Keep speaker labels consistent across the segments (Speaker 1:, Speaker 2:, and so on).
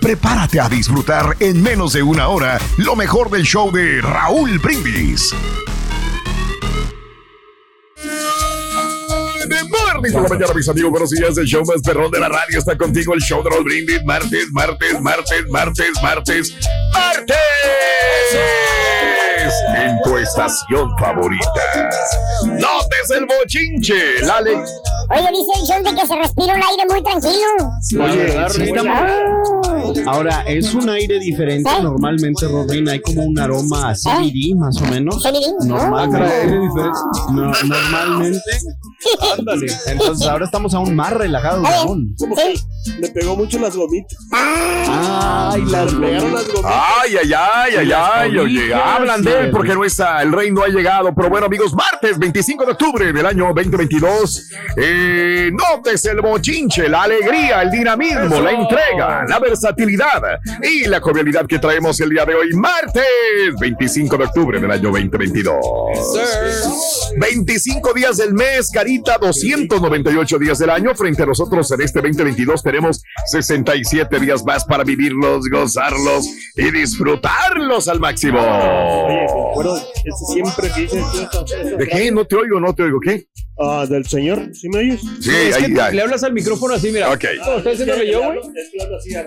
Speaker 1: Prepárate a disfrutar en menos de una hora lo mejor del show de Raúl Brindis. De martes por la mañana, mis amigos, buenos días. El show más perrón de la radio está contigo. El show de Raúl Brindis. Martes, martes, martes, martes, martes, martes. En tu estación favorita. Notes el bochinche. La ale-
Speaker 2: Oye, dice el show de que se respira un aire muy tranquilo.
Speaker 3: Oye, sí estamos-
Speaker 2: Ah,
Speaker 3: Ahora, es un aire diferente.
Speaker 2: ¿Eh?
Speaker 3: Normalmente, Rodrín, hay como un aroma a CBD, más o menos.
Speaker 2: CBD.
Speaker 3: Normalmente. No, normalmente. Ándale. Entonces, ahora estamos aún más relajados aún.
Speaker 2: sí.
Speaker 4: Le pegó mucho las gomitas.
Speaker 3: Ay, las
Speaker 4: pegaron las gomitas.
Speaker 1: Ay, ay, ay, ay, ay, oye, hablan de él porque no está, el rey no ha llegado. Pero bueno, amigos, martes 25 de octubre del año 2022. Eh, notes el bochinche, la alegría, el dinamismo, la entrega, la versatilidad y la jovialidad que traemos el día de hoy, martes 25 de octubre del año 2022. 25 días del mes, carita, 298 días del año. Frente a nosotros en este 2022 tenemos 67 días más para vivirlos, gozarlos y disfrutarlos al máximo.
Speaker 4: Oye, ese siempre que
Speaker 1: ¿De qué? No te oigo, no te oigo. ¿Qué?
Speaker 4: Ah, del señor, ¿sí me oyes?
Speaker 1: Sí,
Speaker 5: es que
Speaker 1: ahí, ahí.
Speaker 5: le hablas al micrófono así, mira.
Speaker 1: Ok.
Speaker 5: ¿Cómo está diciéndole yo, güey?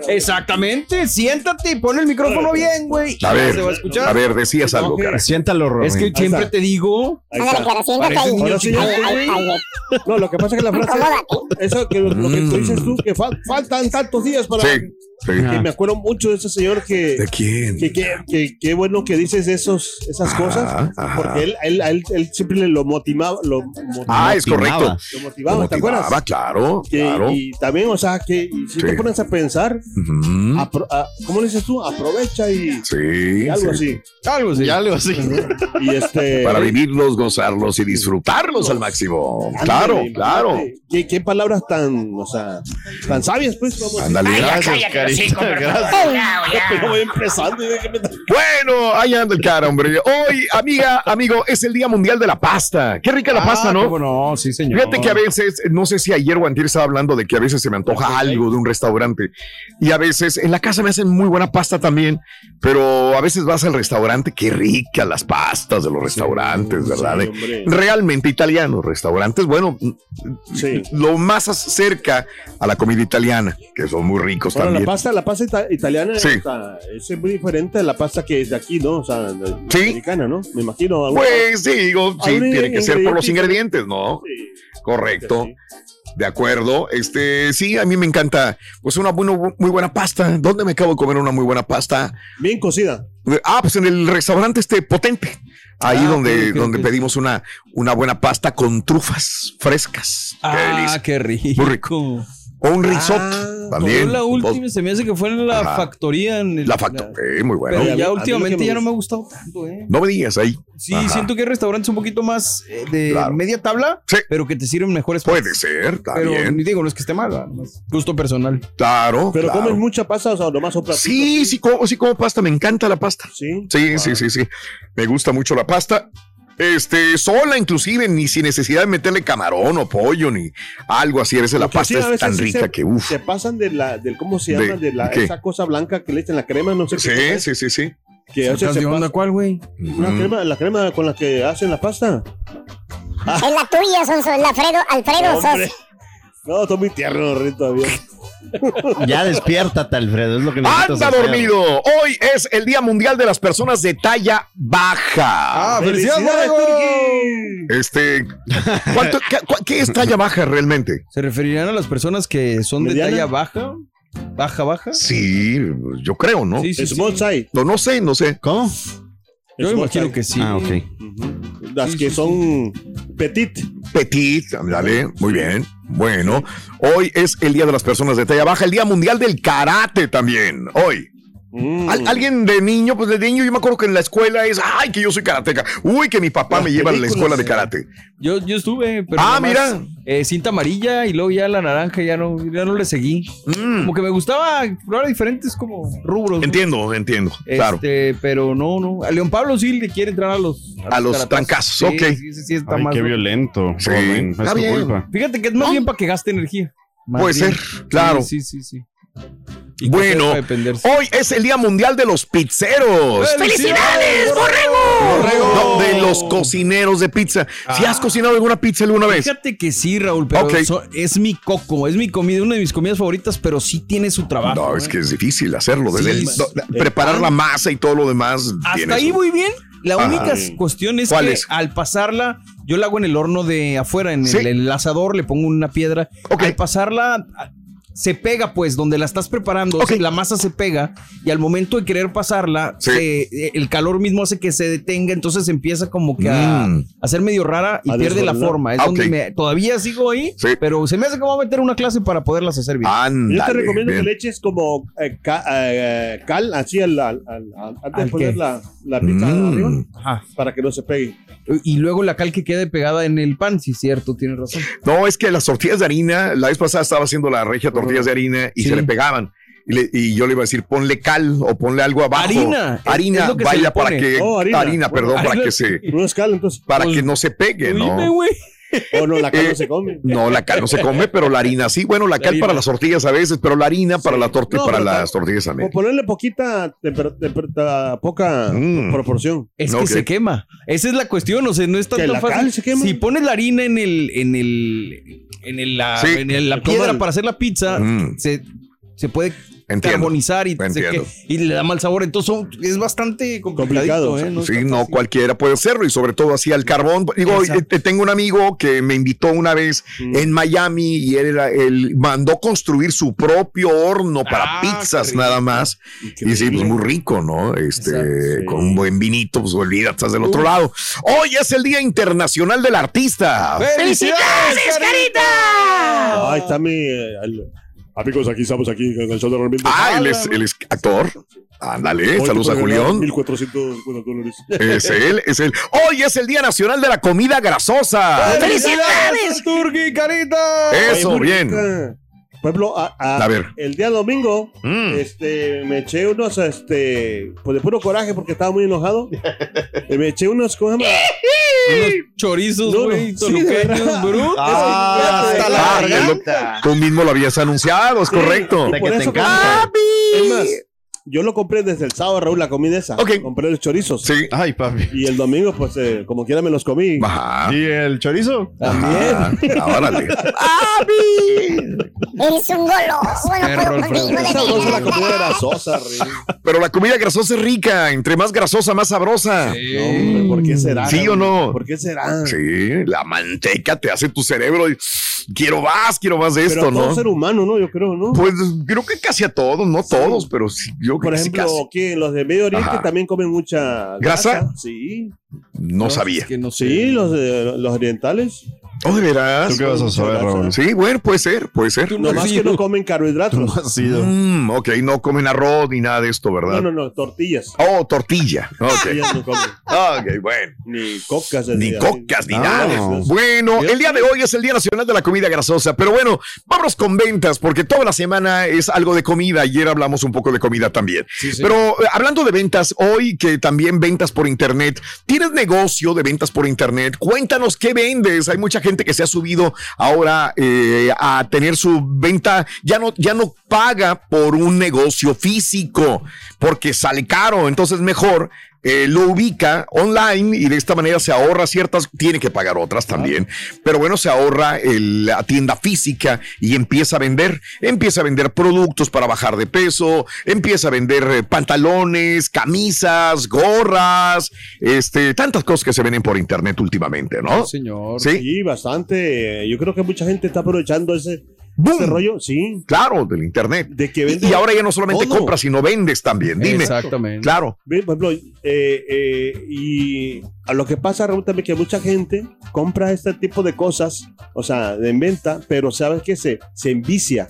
Speaker 5: Exactamente, siéntate y pon el micrófono bien, güey.
Speaker 1: A ver,
Speaker 5: ¿Se va a escuchar?
Speaker 1: a ver, decías algo, cara.
Speaker 3: Siéntalo, Rodrín.
Speaker 5: Es que siempre te digo.
Speaker 4: Ahí
Speaker 2: Ándale,
Speaker 4: está.
Speaker 2: cara, siéntate ahí.
Speaker 4: Ahora sí, No, lo que pasa es que la frase, eso que lo, lo que tú dices tú, que fal- faltan tantos días para...
Speaker 1: Sí, sí.
Speaker 4: Que me acuerdo mucho de ese señor que...
Speaker 1: ¿De quién?
Speaker 4: Que, que, que, qué bueno que dices esos, esas
Speaker 1: Ajá,
Speaker 4: cosas,
Speaker 1: ajá.
Speaker 4: porque él, él, a él, él siempre le lo motivaba, lo, motivaba,
Speaker 1: Ah, es correcto.
Speaker 4: lo motivaba, ¿te acuerdas?
Speaker 1: Motivaba, claro,
Speaker 4: Que-
Speaker 1: claro.
Speaker 4: Y también, o sea, que y si
Speaker 1: Sí.
Speaker 4: te pones a pensar,
Speaker 1: Ujú.
Speaker 4: apro- a- ¿cómo le dices tú? Aprovecha y,
Speaker 1: Sí,
Speaker 4: y algo
Speaker 1: sí.
Speaker 4: así.
Speaker 5: Algo así.
Speaker 3: algo así.
Speaker 4: Y este.
Speaker 1: Para vivirlos, gozarlos y disfrutarlos al máximo.
Speaker 4: ándale,
Speaker 1: Claro,
Speaker 4: imagínate,
Speaker 1: claro.
Speaker 4: ¿Qué, qué palabras tan, o sea, tan sabias, pues.
Speaker 1: Ándale.
Speaker 3: Gracias, carita. Gracias.
Speaker 4: Pero voy empezando y ve que me-
Speaker 1: Bueno, ahí anda el cara, hombre. Hoy, amiga, amigo, es el Día Mundial de la Pasta. Qué rica la pasta, ¿no?
Speaker 3: ¿Cómo no? Sí, señor.
Speaker 1: Fíjate que a veces, no sé si ayer o antier estaba hablando de que a veces se me antoja algo de un restaurante y a veces en la casa me hacen muy buena pasta también, pero a veces vas al restaurante, qué rica las pastas de los restaurantes, ¿verdad?
Speaker 4: sí.
Speaker 1: Realmente italianos, restaurantes, bueno,
Speaker 4: Sí.
Speaker 1: lo más cerca a la comida italiana, que son muy ricos
Speaker 4: Bueno, la
Speaker 1: también.
Speaker 4: pasta, la pasta ita- italiana
Speaker 1: Sí.
Speaker 4: está- es muy diferente a la pasta que es de aquí, ¿no? O sea, americana, ¿no? Me imagino. alguna-
Speaker 1: Pues sí, digo, sí, tiene que ser por los
Speaker 4: ingrediente.
Speaker 1: ingredientes, ¿no?
Speaker 4: Sí.
Speaker 1: Correcto.
Speaker 4: Sí.
Speaker 1: De acuerdo. Este, sí, a mí me encanta, pues una muy buena pasta. ¿Dónde me acabo de comer una muy buena pasta?
Speaker 4: Bien cocida.
Speaker 1: Ah, pues en el restaurante este potente. Ahí
Speaker 5: Ah,
Speaker 1: donde, donde pedimos una, una buena pasta con trufas frescas. Qué
Speaker 5: Ah,
Speaker 1: delicia.
Speaker 5: qué rico.
Speaker 1: Muy rico. O un risotto
Speaker 4: Ah,
Speaker 1: también.
Speaker 5: La última, se me hace que fue en la
Speaker 1: Ajá.
Speaker 5: factoría. En el-
Speaker 1: La facto. eh, muy bueno.
Speaker 5: Pero
Speaker 4: Pero
Speaker 5: ya últimamente
Speaker 4: me
Speaker 5: ya no me ha
Speaker 4: gusta-
Speaker 5: gustado tanto, ¿eh?
Speaker 1: No me digas ahí.
Speaker 5: Sí,
Speaker 1: Ajá.
Speaker 5: siento que hay restaurantes un poquito más eh, de
Speaker 1: Claro.
Speaker 5: media tabla,
Speaker 1: Sí.
Speaker 5: pero que te sirven mejores
Speaker 1: Puede
Speaker 5: pastas.
Speaker 1: ser,
Speaker 5: Pero
Speaker 1: también.
Speaker 5: ni digo, no es que esté mal, gusto personal.
Speaker 1: Claro.
Speaker 4: Pero
Speaker 1: claro.
Speaker 4: comes mucha pasta, o sea, nomás un platito
Speaker 1: Sí,
Speaker 4: así.
Speaker 1: sí como, sí como pasta. Me encanta la pasta.
Speaker 4: Sí.
Speaker 1: Sí, sí, sí, sí. Me gusta mucho la pasta. Este, sola inclusive, ni sin necesidad de meterle camarón o pollo, ni algo así. A veces la
Speaker 4: sí,
Speaker 1: pasta es tan
Speaker 4: sí
Speaker 1: rica
Speaker 4: se,
Speaker 1: que uff.
Speaker 4: Se pasan de la, del, ¿cómo se
Speaker 1: ¿De
Speaker 4: llama? De la,
Speaker 1: qué?
Speaker 4: esa cosa blanca que le echan la crema, no sé
Speaker 1: Sí,
Speaker 4: qué.
Speaker 1: sí, sí, sí.
Speaker 4: Que a veces se
Speaker 5: cuál, güey?
Speaker 4: Una crema, la crema con la que hacen la pasta.
Speaker 2: Es la tuya, Sonso, el Alfredo, Alfredo. Sos.
Speaker 4: No, estoy muy tierno, Rey, todavía.
Speaker 6: Ya despiértate, Alfredo, es lo que necesitas
Speaker 1: Anda
Speaker 6: hacer.
Speaker 1: dormido. Hoy es el Día Mundial de las Personas de Talla Baja.
Speaker 5: ¡Ah, felicidades,
Speaker 4: ¡Felicidades!
Speaker 1: Este, ¿cuánto- qué, es talla baja realmente?
Speaker 5: ¿Se referirán a las personas que son de talla baja? ¿Baja, baja?
Speaker 1: Sí, yo creo, ¿no?
Speaker 5: Sí, sí,
Speaker 4: Small
Speaker 5: sí.
Speaker 4: size.
Speaker 1: No, no sé, no sé.
Speaker 6: ¿Cómo?
Speaker 5: Yo
Speaker 4: Small
Speaker 5: imagino
Speaker 4: size.
Speaker 5: que sí.
Speaker 6: Ah, ok.
Speaker 4: Las
Speaker 5: Sí,
Speaker 4: que
Speaker 5: sí,
Speaker 4: son petit.
Speaker 1: Petit, dale, muy bien. Bueno, hoy es el Día de las Personas de Talla Baja, el Día Mundial del Karate también. Hoy.
Speaker 4: Mm.
Speaker 1: Al- alguien de niño, pues de niño yo me acuerdo que en la escuela es, ay, que yo soy karateca. Uy, que mi papá
Speaker 4: Las
Speaker 1: me lleva a la escuela de karate.
Speaker 5: Yo, yo estuve, pero.
Speaker 1: Ah, mira.
Speaker 5: eh, cinta amarilla y luego ya la naranja, ya no, ya no le seguí.
Speaker 1: Mm,
Speaker 5: Como que me gustaba explorar diferentes como rubros. ¿no?
Speaker 1: entiendo, entiendo, claro.
Speaker 5: Este, pero no, no. A León Pablo sí le quiere entrar a los.
Speaker 1: A los trancazos,
Speaker 5: Sí,
Speaker 1: ok.
Speaker 5: Sí, sí, sí, está
Speaker 3: Ay,
Speaker 5: más.
Speaker 3: qué
Speaker 5: loco.
Speaker 3: violento.
Speaker 1: Sí, está bien.
Speaker 3: culpa.
Speaker 5: Fíjate que es más bien para que gaste energía. Más
Speaker 1: Puede
Speaker 5: bien.
Speaker 1: ser, claro.
Speaker 5: Sí, sí, sí.
Speaker 1: Bueno, hoy es el Día Mundial de los Pizzeros.
Speaker 5: ¡Felicidades, borrego!
Speaker 1: No, de los cocineros de pizza. ¿Si has cocinado alguna pizza alguna vez?
Speaker 5: Fíjate que sí, Raúl, pero
Speaker 1: Ok.
Speaker 5: so- es mi coco, es mi comida, una de mis comidas favoritas, pero sí tiene su trabajo.
Speaker 1: No, es
Speaker 5: ¿eh?
Speaker 1: que es difícil hacerlo. Desde
Speaker 5: Sí,
Speaker 1: el-
Speaker 5: sí.
Speaker 1: no, la- preparar la masa y todo lo demás.
Speaker 5: Hasta
Speaker 1: tiene
Speaker 5: ahí
Speaker 1: su-
Speaker 5: muy bien. La
Speaker 1: Ajá.
Speaker 5: única cuestión es
Speaker 1: ¿Cuál
Speaker 5: que
Speaker 1: es?
Speaker 5: al pasarla, yo la hago en el horno de afuera, en
Speaker 1: Sí.
Speaker 5: el, el asador, le pongo una piedra. Al pasarla, se pega, pues, donde la estás preparando,
Speaker 1: Ok.
Speaker 5: la masa se pega y al momento de querer pasarla,
Speaker 1: Sí.
Speaker 5: se- eh, el calor mismo hace que se detenga, entonces empieza como que a,
Speaker 1: Mm.
Speaker 5: a ser medio rara y
Speaker 4: A
Speaker 5: pierde la forma. Es
Speaker 1: Ah,
Speaker 5: donde
Speaker 1: ok.
Speaker 5: me, todavía sigo ahí,
Speaker 1: Sí.
Speaker 5: pero se me hace que voy a meter una clase para poderlas hacer bien.
Speaker 1: Ándale,
Speaker 4: Yo te recomiendo
Speaker 1: bien.
Speaker 4: que le eches como eh, ca- eh, cal así al, al- al- antes
Speaker 5: ¿Al
Speaker 4: de poner
Speaker 5: qué?
Speaker 4: la, la pizza
Speaker 1: Mm.
Speaker 4: arriba
Speaker 5: Ajá.
Speaker 4: para que no se pegue.
Speaker 5: Y luego la cal que quede pegada en el pan, sí, cierto, tienes razón.
Speaker 1: No, es que las tortillas de harina, la vez pasada estaba haciendo la regia tortillas de harina y
Speaker 5: Sí.
Speaker 1: se le pegaban. Y, le- y yo le iba a decir, ponle cal o ponle algo abajo.
Speaker 5: Harina,
Speaker 1: Harina, vaya para que.
Speaker 4: Oh, harina.
Speaker 1: harina, perdón,
Speaker 5: Bueno,
Speaker 1: para que se.
Speaker 4: No es cal, entonces.
Speaker 1: Para
Speaker 5: Pues,
Speaker 1: que no se pegue,
Speaker 5: Dime,
Speaker 1: ¿no?
Speaker 5: güey.
Speaker 4: O no, la cal
Speaker 1: Eh,
Speaker 4: no se come.
Speaker 1: No, la cal no se come, pero la harina sí. Bueno, la cal
Speaker 5: harina.
Speaker 1: para las tortillas a veces, pero la harina para
Speaker 4: Sí.
Speaker 1: la torta
Speaker 4: No,
Speaker 1: para las tortillas
Speaker 4: O
Speaker 1: también.
Speaker 4: ponerle poquita, poca
Speaker 1: Mm.
Speaker 4: proporción.
Speaker 5: Es
Speaker 1: No,
Speaker 5: que se quema. Esa es la cuestión, o sea, no es tan,
Speaker 4: ¿Que
Speaker 5: tan
Speaker 4: la
Speaker 5: fácil.
Speaker 4: cal se quema?
Speaker 5: Si pones la harina en el, en el, en el- la,
Speaker 1: Sí.
Speaker 5: en el- la piedra para hacer la pizza,
Speaker 1: Mm.
Speaker 5: se, se puede
Speaker 1: Entiendo.
Speaker 5: carbonizar y, que- y le da mal sabor. Entonces son- es bastante
Speaker 4: Complicado.
Speaker 5: ¿eh? No
Speaker 1: Sí, no
Speaker 5: fácil.
Speaker 1: cualquiera puede hacerlo y sobre todo así al carbón. Digo,
Speaker 5: Exacto.
Speaker 1: tengo un amigo que me invitó una vez
Speaker 4: Mm.
Speaker 1: en Miami y él, era, él mandó construir su propio horno para
Speaker 5: Ah,
Speaker 1: pizzas nada más. Y sí, pues muy rico, ¿no? Este,
Speaker 5: Exacto,
Speaker 4: sí.
Speaker 1: con un buen vinito, pues olvídate, estás del otro lado. Hoy es el Día Internacional del Artista.
Speaker 5: ¡Felicidades, Carita!
Speaker 4: Ahí está mi. Amigos, aquí estamos aquí en el show de Ramírez.
Speaker 1: Ah, él es, él es actor. Ándale, saludos a Julián.
Speaker 4: 1450 dólares.
Speaker 1: Es él, es él. Hoy es el Día Nacional de la Comida Grasosa.
Speaker 5: ¡Felicidades, Turki, Carita!
Speaker 1: Eso, bien.
Speaker 4: Por ejemplo, a, a-
Speaker 1: A ver.
Speaker 4: el día domingo,
Speaker 1: Mm.
Speaker 4: este, me eché unos, este, pues de puro coraje porque estaba muy enojado. Me eché unos, ¿cómo se llama?
Speaker 5: Unos chorizos,
Speaker 4: No, no,
Speaker 5: güey,
Speaker 4: sí,
Speaker 5: brutos.
Speaker 6: Ah, hasta la
Speaker 1: Ah,
Speaker 6: garganta.
Speaker 1: Tú mismo lo habías anunciado, es
Speaker 4: Sí.
Speaker 1: correcto.
Speaker 6: De que te encanta.
Speaker 4: Es más, yo lo compré desde el sábado, Raúl, la comida esa.
Speaker 1: Ok.
Speaker 4: Compré los chorizos.
Speaker 1: Sí.
Speaker 3: Ay, papi.
Speaker 4: Y el domingo, pues, eh, como quiera me los comí.
Speaker 1: Ajá.
Speaker 3: ¿Y el chorizo?
Speaker 1: Ajá. Ah, Órale.
Speaker 2: Eres un goloso. Bueno,
Speaker 5: Perro,
Speaker 2: puedo
Speaker 5: Alfredo.
Speaker 2: contigo de
Speaker 4: Es sabrosa la
Speaker 2: veras.
Speaker 4: comida grasosa, Rey.
Speaker 1: Pero la comida grasosa es rica. Entre más grasosa, más sabrosa.
Speaker 5: Sí.
Speaker 4: No, hombre, ¿por qué será?
Speaker 1: ¿Sí o no?
Speaker 4: ¿Por qué será?
Speaker 1: Sí, la manteca te hace tu cerebro. y, quiero más, quiero más de
Speaker 4: Pero
Speaker 1: esto,
Speaker 4: a todo
Speaker 1: ¿no?
Speaker 4: ser humano, ¿no? Yo creo, ¿no?
Speaker 1: Pues creo que casi a todos, no todos, pero sí, yo creo
Speaker 4: Por
Speaker 1: que
Speaker 4: ejemplo,
Speaker 1: casi.
Speaker 4: los de Medio Oriente
Speaker 1: Ajá.
Speaker 4: también comen mucha
Speaker 1: ¿Grasa?
Speaker 4: Sí.
Speaker 1: No sabía.
Speaker 5: Es que no sé.
Speaker 4: Sí, los, de, los orientales.
Speaker 1: ¿Oh, de veras?
Speaker 3: ¿Tú qué vas a saber, Raúl?
Speaker 1: Sí, bueno, puede ser, puede ser.
Speaker 4: No más que no comen carbohidratos.
Speaker 3: No has sido.
Speaker 1: Mm, ok, no comen arroz ni nada de esto, ¿verdad?
Speaker 4: No, no, no, tortillas.
Speaker 1: Oh, tortilla. Ok.
Speaker 4: Tortillas no comen.
Speaker 1: Ok, bueno.
Speaker 4: Ni cocas.
Speaker 1: Ni cocas, ni nada.
Speaker 4: no.
Speaker 1: Bueno, el día de hoy es el Día Nacional de la Comida Grasosa, pero bueno, vámonos con ventas, porque toda la semana es algo de comida. Ayer hablamos un poco de comida también. Pero eh, hablando de ventas, hoy que también ventas por internet, ¿tienes negocio de ventas por internet? Cuéntanos qué vendes. Hay mucha gente que se ha subido ahora eh, a tener su venta, ya no, ya no paga por un negocio físico, porque sale caro, entonces mejor eh, lo ubica online y de esta manera se ahorra ciertas, tiene que pagar otras también, pero bueno, se ahorra el- la tienda física y empieza a vender, empieza a vender productos para bajar de peso, empieza a vender eh, pantalones, camisas, gorras, este, tantas cosas que se venden por internet últimamente, ¿no?
Speaker 3: señor.
Speaker 1: Sí.
Speaker 4: Sí, bastante. Yo creo que mucha gente está aprovechando ese,
Speaker 1: ¡Boom!
Speaker 4: ese rollo. Sí.
Speaker 1: Claro, del internet.
Speaker 4: De que
Speaker 1: Y,
Speaker 4: vende
Speaker 1: y ahora ya no solamente
Speaker 4: todo.
Speaker 1: compras, sino vendes también. Dime.
Speaker 3: Exactamente.
Speaker 1: Claro.
Speaker 4: Por ejemplo, eh, eh, y a lo que pasa, Raúl, también que mucha gente compra este tipo de cosas, o sea, de en venta, pero ¿sabes qué? Se, se envicia.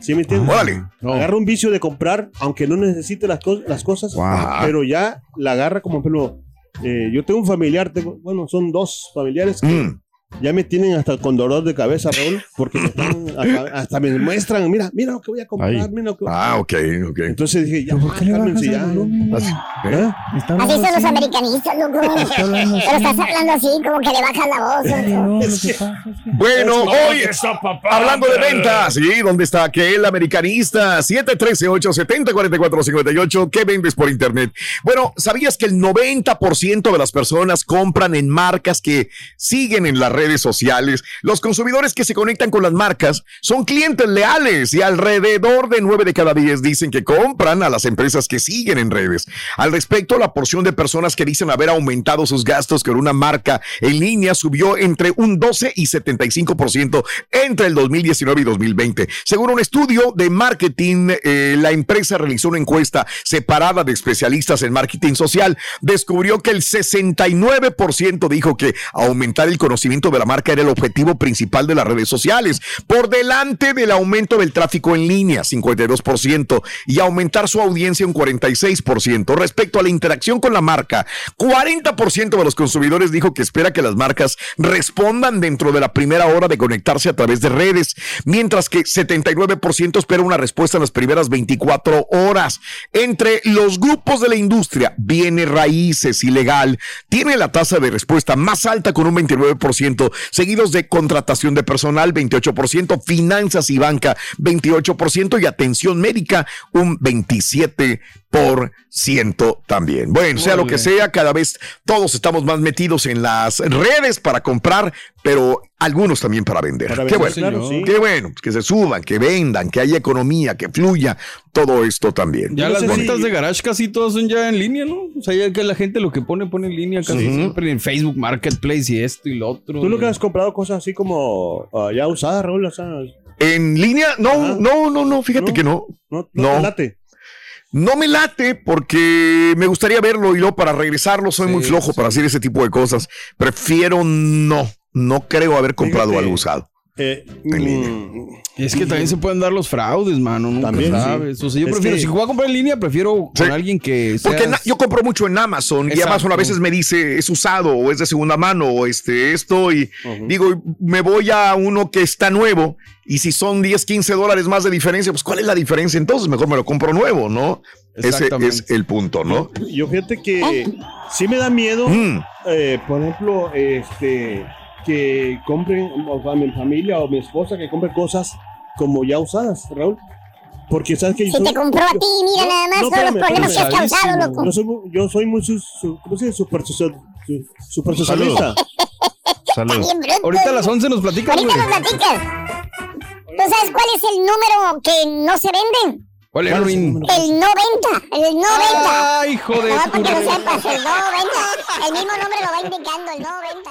Speaker 4: ¿Sí me entiendes?
Speaker 1: Órale.
Speaker 4: Agarra un vicio de comprar, aunque no necesite las, cos- las cosas,
Speaker 1: Wow.
Speaker 4: pero ya la agarra como, por ejemplo, eh, yo tengo un familiar, tengo, bueno, son dos familiares que
Speaker 1: Mm.
Speaker 4: Ya me tienen hasta con dolor de cabeza, Raúl, porque me están, hasta, hasta me muestran, mira, mira lo que voy a comprar,
Speaker 3: Ay.
Speaker 4: mira lo que
Speaker 1: Ah, ok, ok.
Speaker 4: Entonces dije, ya, cálmense, ya.
Speaker 1: ¿Eh?
Speaker 2: Así son los americanistas, loco. Pero estás hablando así, como que le bajas la voz.
Speaker 1: Bueno, hoy hablando de ventas, ¿sí? ¿Dónde está aquel americanista? 713-870-4458. ¿Qué vendes por internet? Bueno, ¿sabías que el 90% de las personas compran en marcas que siguen en las redes sociales? Los consumidores que se conectan con las marcas son clientes leales y alrededor de 9 de cada 10 dicen que compran a las empresas que siguen en redes. Al respecto, la porción de personas que dicen haber aumentado sus gastos con una marca en línea subió entre un 12 y 75% entre el 2019 y 2020. Según un estudio de marketing, eh, la empresa realizó una encuesta separada de especialistas en marketing social. Descubrió que el 69% dijo que aumentar el conocimiento de la marca era el objetivo principal de las redes sociales, por delante del aumento del tráfico en línea, 52%, y aumentar su audiencia un 46%. Respecto a la interacción con la marca, 40% de los consumidores dijo que espera que las marcas respondan dentro de la primera hora de conectarse a través de redes, mientras que 79% espera una respuesta en las primeras 24 horas. Entre los grupos de la industria, bienes raíces y legal, tiene la tasa de respuesta más alta con un 29%, seguidos de contratación de personal, 28%, finanzas y banca, 28% y atención médica, un 27% también. Bueno, sea lo que sea, cada vez todos estamos más metidos en las redes para comprar, pero algunos también para vender.
Speaker 4: Para
Speaker 1: qué
Speaker 4: vender,
Speaker 1: bueno,
Speaker 4: claro, sí.
Speaker 1: qué bueno, que se suban, que vendan, que haya economía, que fluya, todo esto también.
Speaker 3: Ya
Speaker 4: no
Speaker 3: las ventas
Speaker 4: si-
Speaker 3: de garage casi todas son ya en línea, ¿no? O sea, ya que la gente lo que pone, pone en línea casi siempre en Facebook Marketplace y esto y lo otro.
Speaker 4: ¿Tú nunca has comprado cosas así como ah, ya usadas, Raúl?
Speaker 1: En línea, no,
Speaker 4: Ajá.
Speaker 1: no, no, no, fíjate
Speaker 4: ¿No?
Speaker 1: que no.
Speaker 4: no, no,
Speaker 1: No.
Speaker 4: te.
Speaker 1: No me late porque me gustaría verlo y luego para regresarlo soy
Speaker 3: Sí,
Speaker 1: muy flojo
Speaker 3: sí.
Speaker 1: para hacer ese tipo de cosas. Prefiero no, no creo haber comprado
Speaker 4: Fíjate.
Speaker 1: algo usado.
Speaker 4: Eh,
Speaker 1: En línea.
Speaker 4: mm,
Speaker 3: Y es que también se pueden dar los fraudes, mano. Nunca
Speaker 4: También, sí.
Speaker 3: sabes. O sea, yo
Speaker 4: Es
Speaker 3: prefiero,
Speaker 4: que-
Speaker 3: si voy a comprar en línea, prefiero
Speaker 1: Sí.
Speaker 3: con alguien que.
Speaker 1: Porque na- yo compro mucho en Amazon y. Amazon a veces me dice es usado o es de segunda mano o este esto y digo me voy a uno que está nuevo y si son 10, 15 dólares más de diferencia, pues ¿cuál es la diferencia? Entonces mejor me lo compro nuevo, ¿no? Ese es el punto, ¿no?
Speaker 4: Yo fíjate que sí me da miedo,
Speaker 1: Mm.
Speaker 4: eh, por ejemplo, este, que compren, o sea, mi familia o mi esposa, que compre cosas como ya usadas, Raúl. Porque sabes que
Speaker 2: Si te compró a ti, mira nada más todos los problemas que has causado, loco.
Speaker 4: Yo soy, yo soy muy su, su- ¿cómo se dice? Supersticio- su- supersticionista.
Speaker 2: Está bien bruto.
Speaker 3: Ahorita a las 11 nos platicas,
Speaker 2: Ahorita
Speaker 3: güey.
Speaker 2: nos platicas. ¿Tú sabes cuál es el número que no se venden?
Speaker 3: ¿Cuál es,
Speaker 4: ¿Cuál es el
Speaker 3: Ruin?
Speaker 4: número?
Speaker 2: El 90. El 90.
Speaker 3: Ay, hijo de
Speaker 2: No, para que lo sepas, el 90. El mismo nombre lo va indicando, el 90.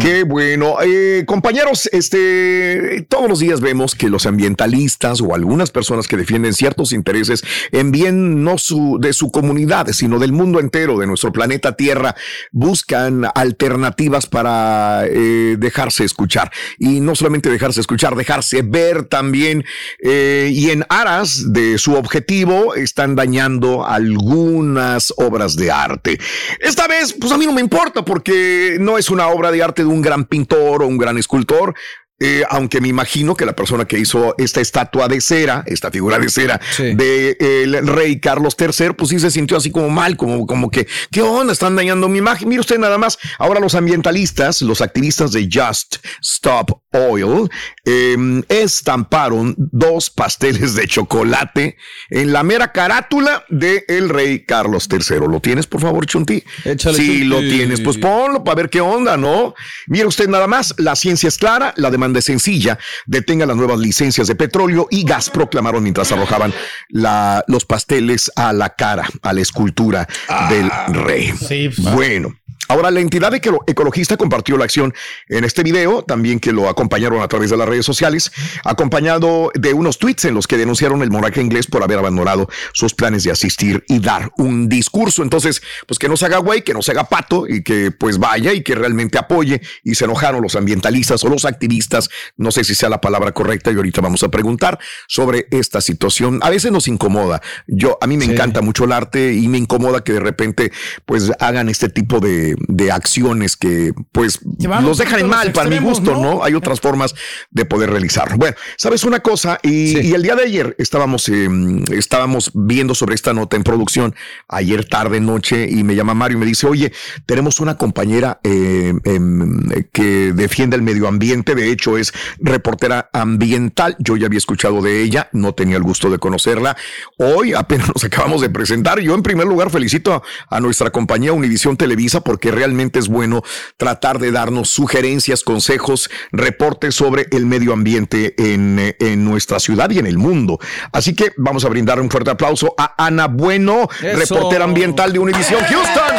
Speaker 1: Qué bueno. Eh, compañeros, este, todos los días vemos que los ambientalistas o algunas personas que defienden ciertos intereses en bien no su, de su comunidad, sino del mundo entero, de nuestro planeta Tierra, buscan alternativas para eh, dejarse escuchar. Y no solamente dejarse escuchar, dejarse ver también. eh, y en aras de su objetivo, están dañando algunas obras de arte. Esta vez, pues a mí no me importa porque no es una obra de arte de un gran pintor o un gran escultor. Eh, aunque me imagino que la persona que hizo esta estatua de cera, esta figura de cera de el rey Carlos III, pues sí se sintió así como mal, como, como que, ¿qué onda? Están dañando mi imagen. Mire usted nada más, ahora los ambientalistas, los activistas de Just Stop Oil, eh, estamparon dos pasteles de chocolate en la mera carátula de el rey Carlos III. ¿Lo tienes, por favor, Chunti?
Speaker 5: Échale,
Speaker 1: si
Speaker 5: Chunti.
Speaker 1: lo tienes, pues ponlo para ver qué onda, ¿no? Mire usted nada más, la ciencia es clara, la demanda es sencilla, detenga las nuevas licencias de petróleo y gas, proclamaron mientras arrojaban la, los pasteles a la cara, a la escultura del rey. Bueno. Ahora, la entidad eco- ecologista compartió la acción en este video, también que lo acompañaron a través de las redes sociales, acompañado de unos tweets en los que denunciaron el monarca inglés por haber abandonado sus planes de asistir y dar un discurso. Entonces, pues que no se haga güey, que no se haga pato y que pues vaya y que realmente apoye. Y se enojaron los ambientalistas o los activistas, no sé si sea la palabra correcta y ahorita vamos a preguntar sobre esta situación. A veces nos incomoda. Yo, a mí me encanta mucho el arte y me incomoda que de repente pues hagan este tipo de, de acciones que pues los dejan en mal para mi gusto,
Speaker 7: ¿no?
Speaker 1: ¿no? Hay otras formas de poder realizarlo. Bueno, sabes una cosa, y, y el día de ayer estábamos, eh, estábamos viendo sobre esta nota en producción, ayer tarde, noche, y me llama Mario y me dice, oye, tenemos una compañera eh, em, que defiende el medio ambiente, de hecho es reportera ambiental, yo ya había escuchado de ella, no tenía el gusto de conocerla, hoy apenas nos acabamos de presentar, yo en primer lugar felicito a, a nuestra compañía Univisión Televisa porque realmente es bueno tratar de darnos sugerencias, consejos, reportes sobre el medio ambiente en, en nuestra ciudad y en el mundo. Así que vamos a brindar un fuerte aplauso a Ana Bueno,
Speaker 7: Eso.
Speaker 1: reportera ambiental de Univisión Houston.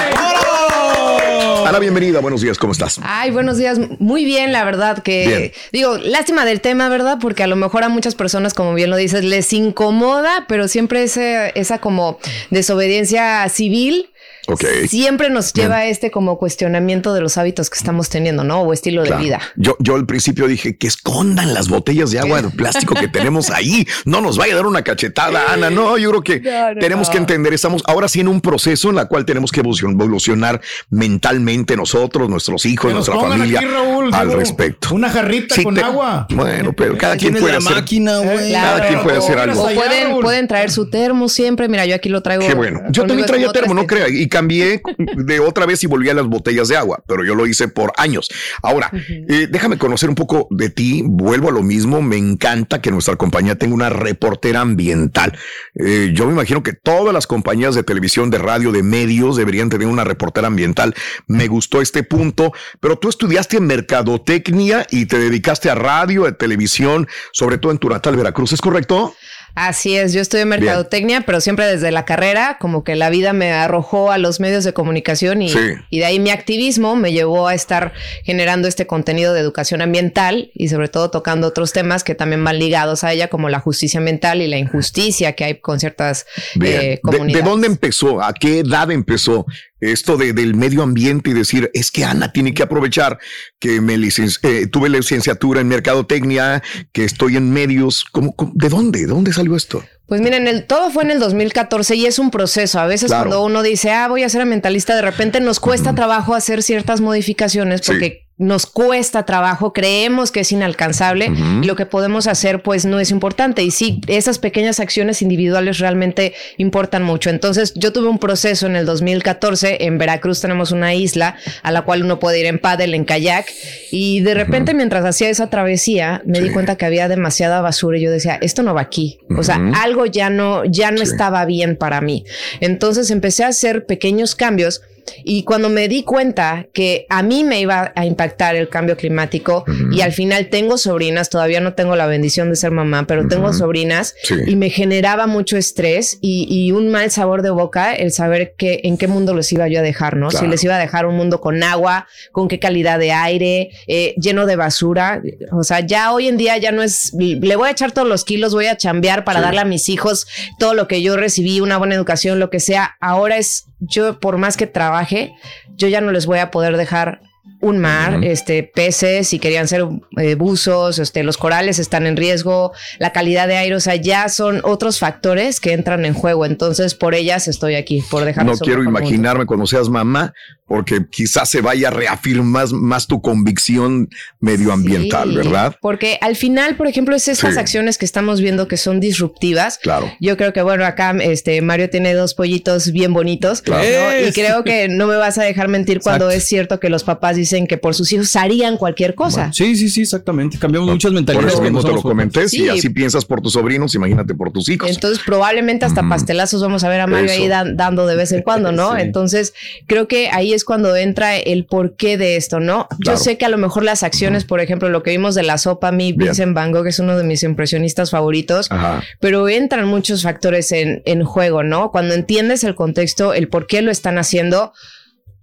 Speaker 1: Ana, bienvenida, buenos días, ¿cómo estás?
Speaker 8: Ay, buenos días. Muy bien, la verdad que
Speaker 1: Bien.
Speaker 8: digo, lástima del tema, ¿verdad? Porque a lo mejor a muchas personas, como bien lo dices, les incomoda, pero siempre ese, esa como desobediencia civil
Speaker 1: Ok.
Speaker 8: siempre nos lleva a este como cuestionamiento de los hábitos que estamos teniendo, ¿no? O estilo
Speaker 1: Claro.
Speaker 8: de vida.
Speaker 1: Yo, yo al principio dije que escondan las botellas de agua de plástico que tenemos ahí. No nos vaya a dar una cachetada, Ana. No, yo creo que
Speaker 8: No, no,
Speaker 1: tenemos
Speaker 8: no.
Speaker 1: que entender. Estamos ahora sí en un proceso en la cual tenemos que evolucion- evolucionar mentalmente nosotros, nuestros hijos,
Speaker 7: Que
Speaker 1: nuestra familia
Speaker 7: aquí, Raúl,
Speaker 1: al
Speaker 7: digo,
Speaker 1: respecto.
Speaker 7: Una jarrita
Speaker 1: Sí,
Speaker 7: con
Speaker 1: te-
Speaker 7: agua.
Speaker 1: Bueno, pero cada quien puede
Speaker 5: la
Speaker 1: hacer.
Speaker 5: máquina, güey.
Speaker 1: Cada quien puede hacer algo.
Speaker 8: O pueden, pueden traer su termo siempre. Mira, yo aquí lo traigo.
Speaker 1: Qué bueno. Yo también traía termo, no crea, y cambié de otra vez y volví a las botellas de agua, pero yo lo hice por años. Ahora, eh, déjame conocer un poco de ti. Vuelvo a lo mismo. Me encanta que nuestra compañía tenga una reportera ambiental. Eh, yo me imagino que todas las compañías de televisión, de radio, de medios deberían tener una reportera ambiental. Me gustó este punto, pero tú estudiaste mercadotecnia y te dedicaste a radio, a televisión, sobre todo en tu natal Veracruz, ¿es correcto?
Speaker 8: Así es, yo estudié mercadotecnia, pero siempre desde la carrera, como que la vida me arrojó a los medios de comunicación y,
Speaker 1: Sí.
Speaker 8: y de ahí mi activismo me llevó a estar generando este contenido de educación ambiental y sobre todo tocando otros temas que también van ligados a ella, como la justicia ambiental y la injusticia que hay con ciertas
Speaker 1: Bien.
Speaker 8: eh,
Speaker 1: ¿De- ¿De,
Speaker 8: comunidades.
Speaker 1: dónde empezó? ¿A qué edad empezó esto de, del medio ambiente y decir, es que Ana tiene que aprovechar que me eh, tuve licenciatura en mercadotecnia, que estoy en medios. ¿Cómo, cómo- de dónde? ¿De dónde salió esto?
Speaker 8: Pues miren, el, todo fue en el 2014 y es un proceso. A veces
Speaker 1: Claro.
Speaker 8: cuando uno dice, ah, voy a ser ambientalista, de repente nos cuesta trabajo hacer ciertas modificaciones porque nos cuesta trabajo, creemos que es inalcanzable y lo que podemos hacer pues no es importante. Y sí, esas pequeñas acciones individuales realmente importan mucho. Entonces yo tuve un proceso en el 2014, en Veracruz tenemos una isla a la cual uno puede ir en paddle, en kayak y de repente mientras hacía esa travesía me di cuenta que había demasiada basura y yo decía, esto no va aquí. O sea, algo ya no, ya no estaba bien para mí. Entonces empecé a hacer pequeños cambios y cuando me di cuenta que a mí me iba a impactar el cambio climático y al final tengo sobrinas, todavía no tengo la bendición de ser mamá, pero tengo sobrinas
Speaker 7: Sí.
Speaker 8: y me generaba mucho estrés y, y un mal sabor de boca el saber que en qué mundo los iba yo a dejar, ¿no? Si
Speaker 7: Claro.
Speaker 8: les iba a dejar un mundo con agua, con qué calidad de aire, eh, lleno de basura. O sea, ya hoy en día ya no es, le voy a echar todos los kilos, voy a chambear para
Speaker 7: Sí.
Speaker 8: darle a mis hijos todo lo que yo recibí, una buena educación, lo que sea. Ahora es, yo por más que trabaje, yo ya no les voy a poder dejar un mar, este, peces, si querían ser eh, buzos, este, los corales están en riesgo, la calidad de aire, o sea, ya son otros factores que entran en juego. Entonces, por ellas estoy aquí, por dejar
Speaker 1: No quiero imaginarme cuando seas mamá, porque quizás se vaya a reafirmar más, más tu convicción medioambiental,
Speaker 8: Sí,
Speaker 1: ¿verdad?
Speaker 8: Porque al final, por ejemplo, es estas
Speaker 1: Sí.
Speaker 8: acciones que estamos viendo que son disruptivas.
Speaker 1: Claro.
Speaker 8: Yo creo que, bueno, acá este Mario tiene dos pollitos bien bonitos.
Speaker 3: Claro.
Speaker 8: ¿no? Y creo que no me vas a dejar mentir cuando es cierto que los papás dicen que por sus hijos harían cualquier cosa.
Speaker 3: Sí, sí, sí, exactamente. Cambiamos muchas
Speaker 1: Por
Speaker 3: mentalidades.
Speaker 1: eso
Speaker 3: cuando
Speaker 1: mismo te lo comenté. Si
Speaker 8: Sí.
Speaker 1: así piensas por tus sobrinos, imagínate por tus hijos.
Speaker 8: Entonces, probablemente hasta pastelazos vamos a ver a Mario
Speaker 1: Eso.
Speaker 8: ahí dan- dando de vez en cuando, ¿no?
Speaker 1: Sí.
Speaker 8: Entonces, creo que ahí es cuando entra el porqué de esto, ¿no?
Speaker 1: Claro.
Speaker 8: Yo sé que a lo mejor las acciones, por ejemplo, lo que vimos de la sopa, a mí. Vincent Van Gogh es uno de mis impresionistas favoritos,
Speaker 1: Ajá.
Speaker 8: pero entran muchos factores en, en juego, ¿no? Cuando entiendes el contexto, el por qué lo están haciendo,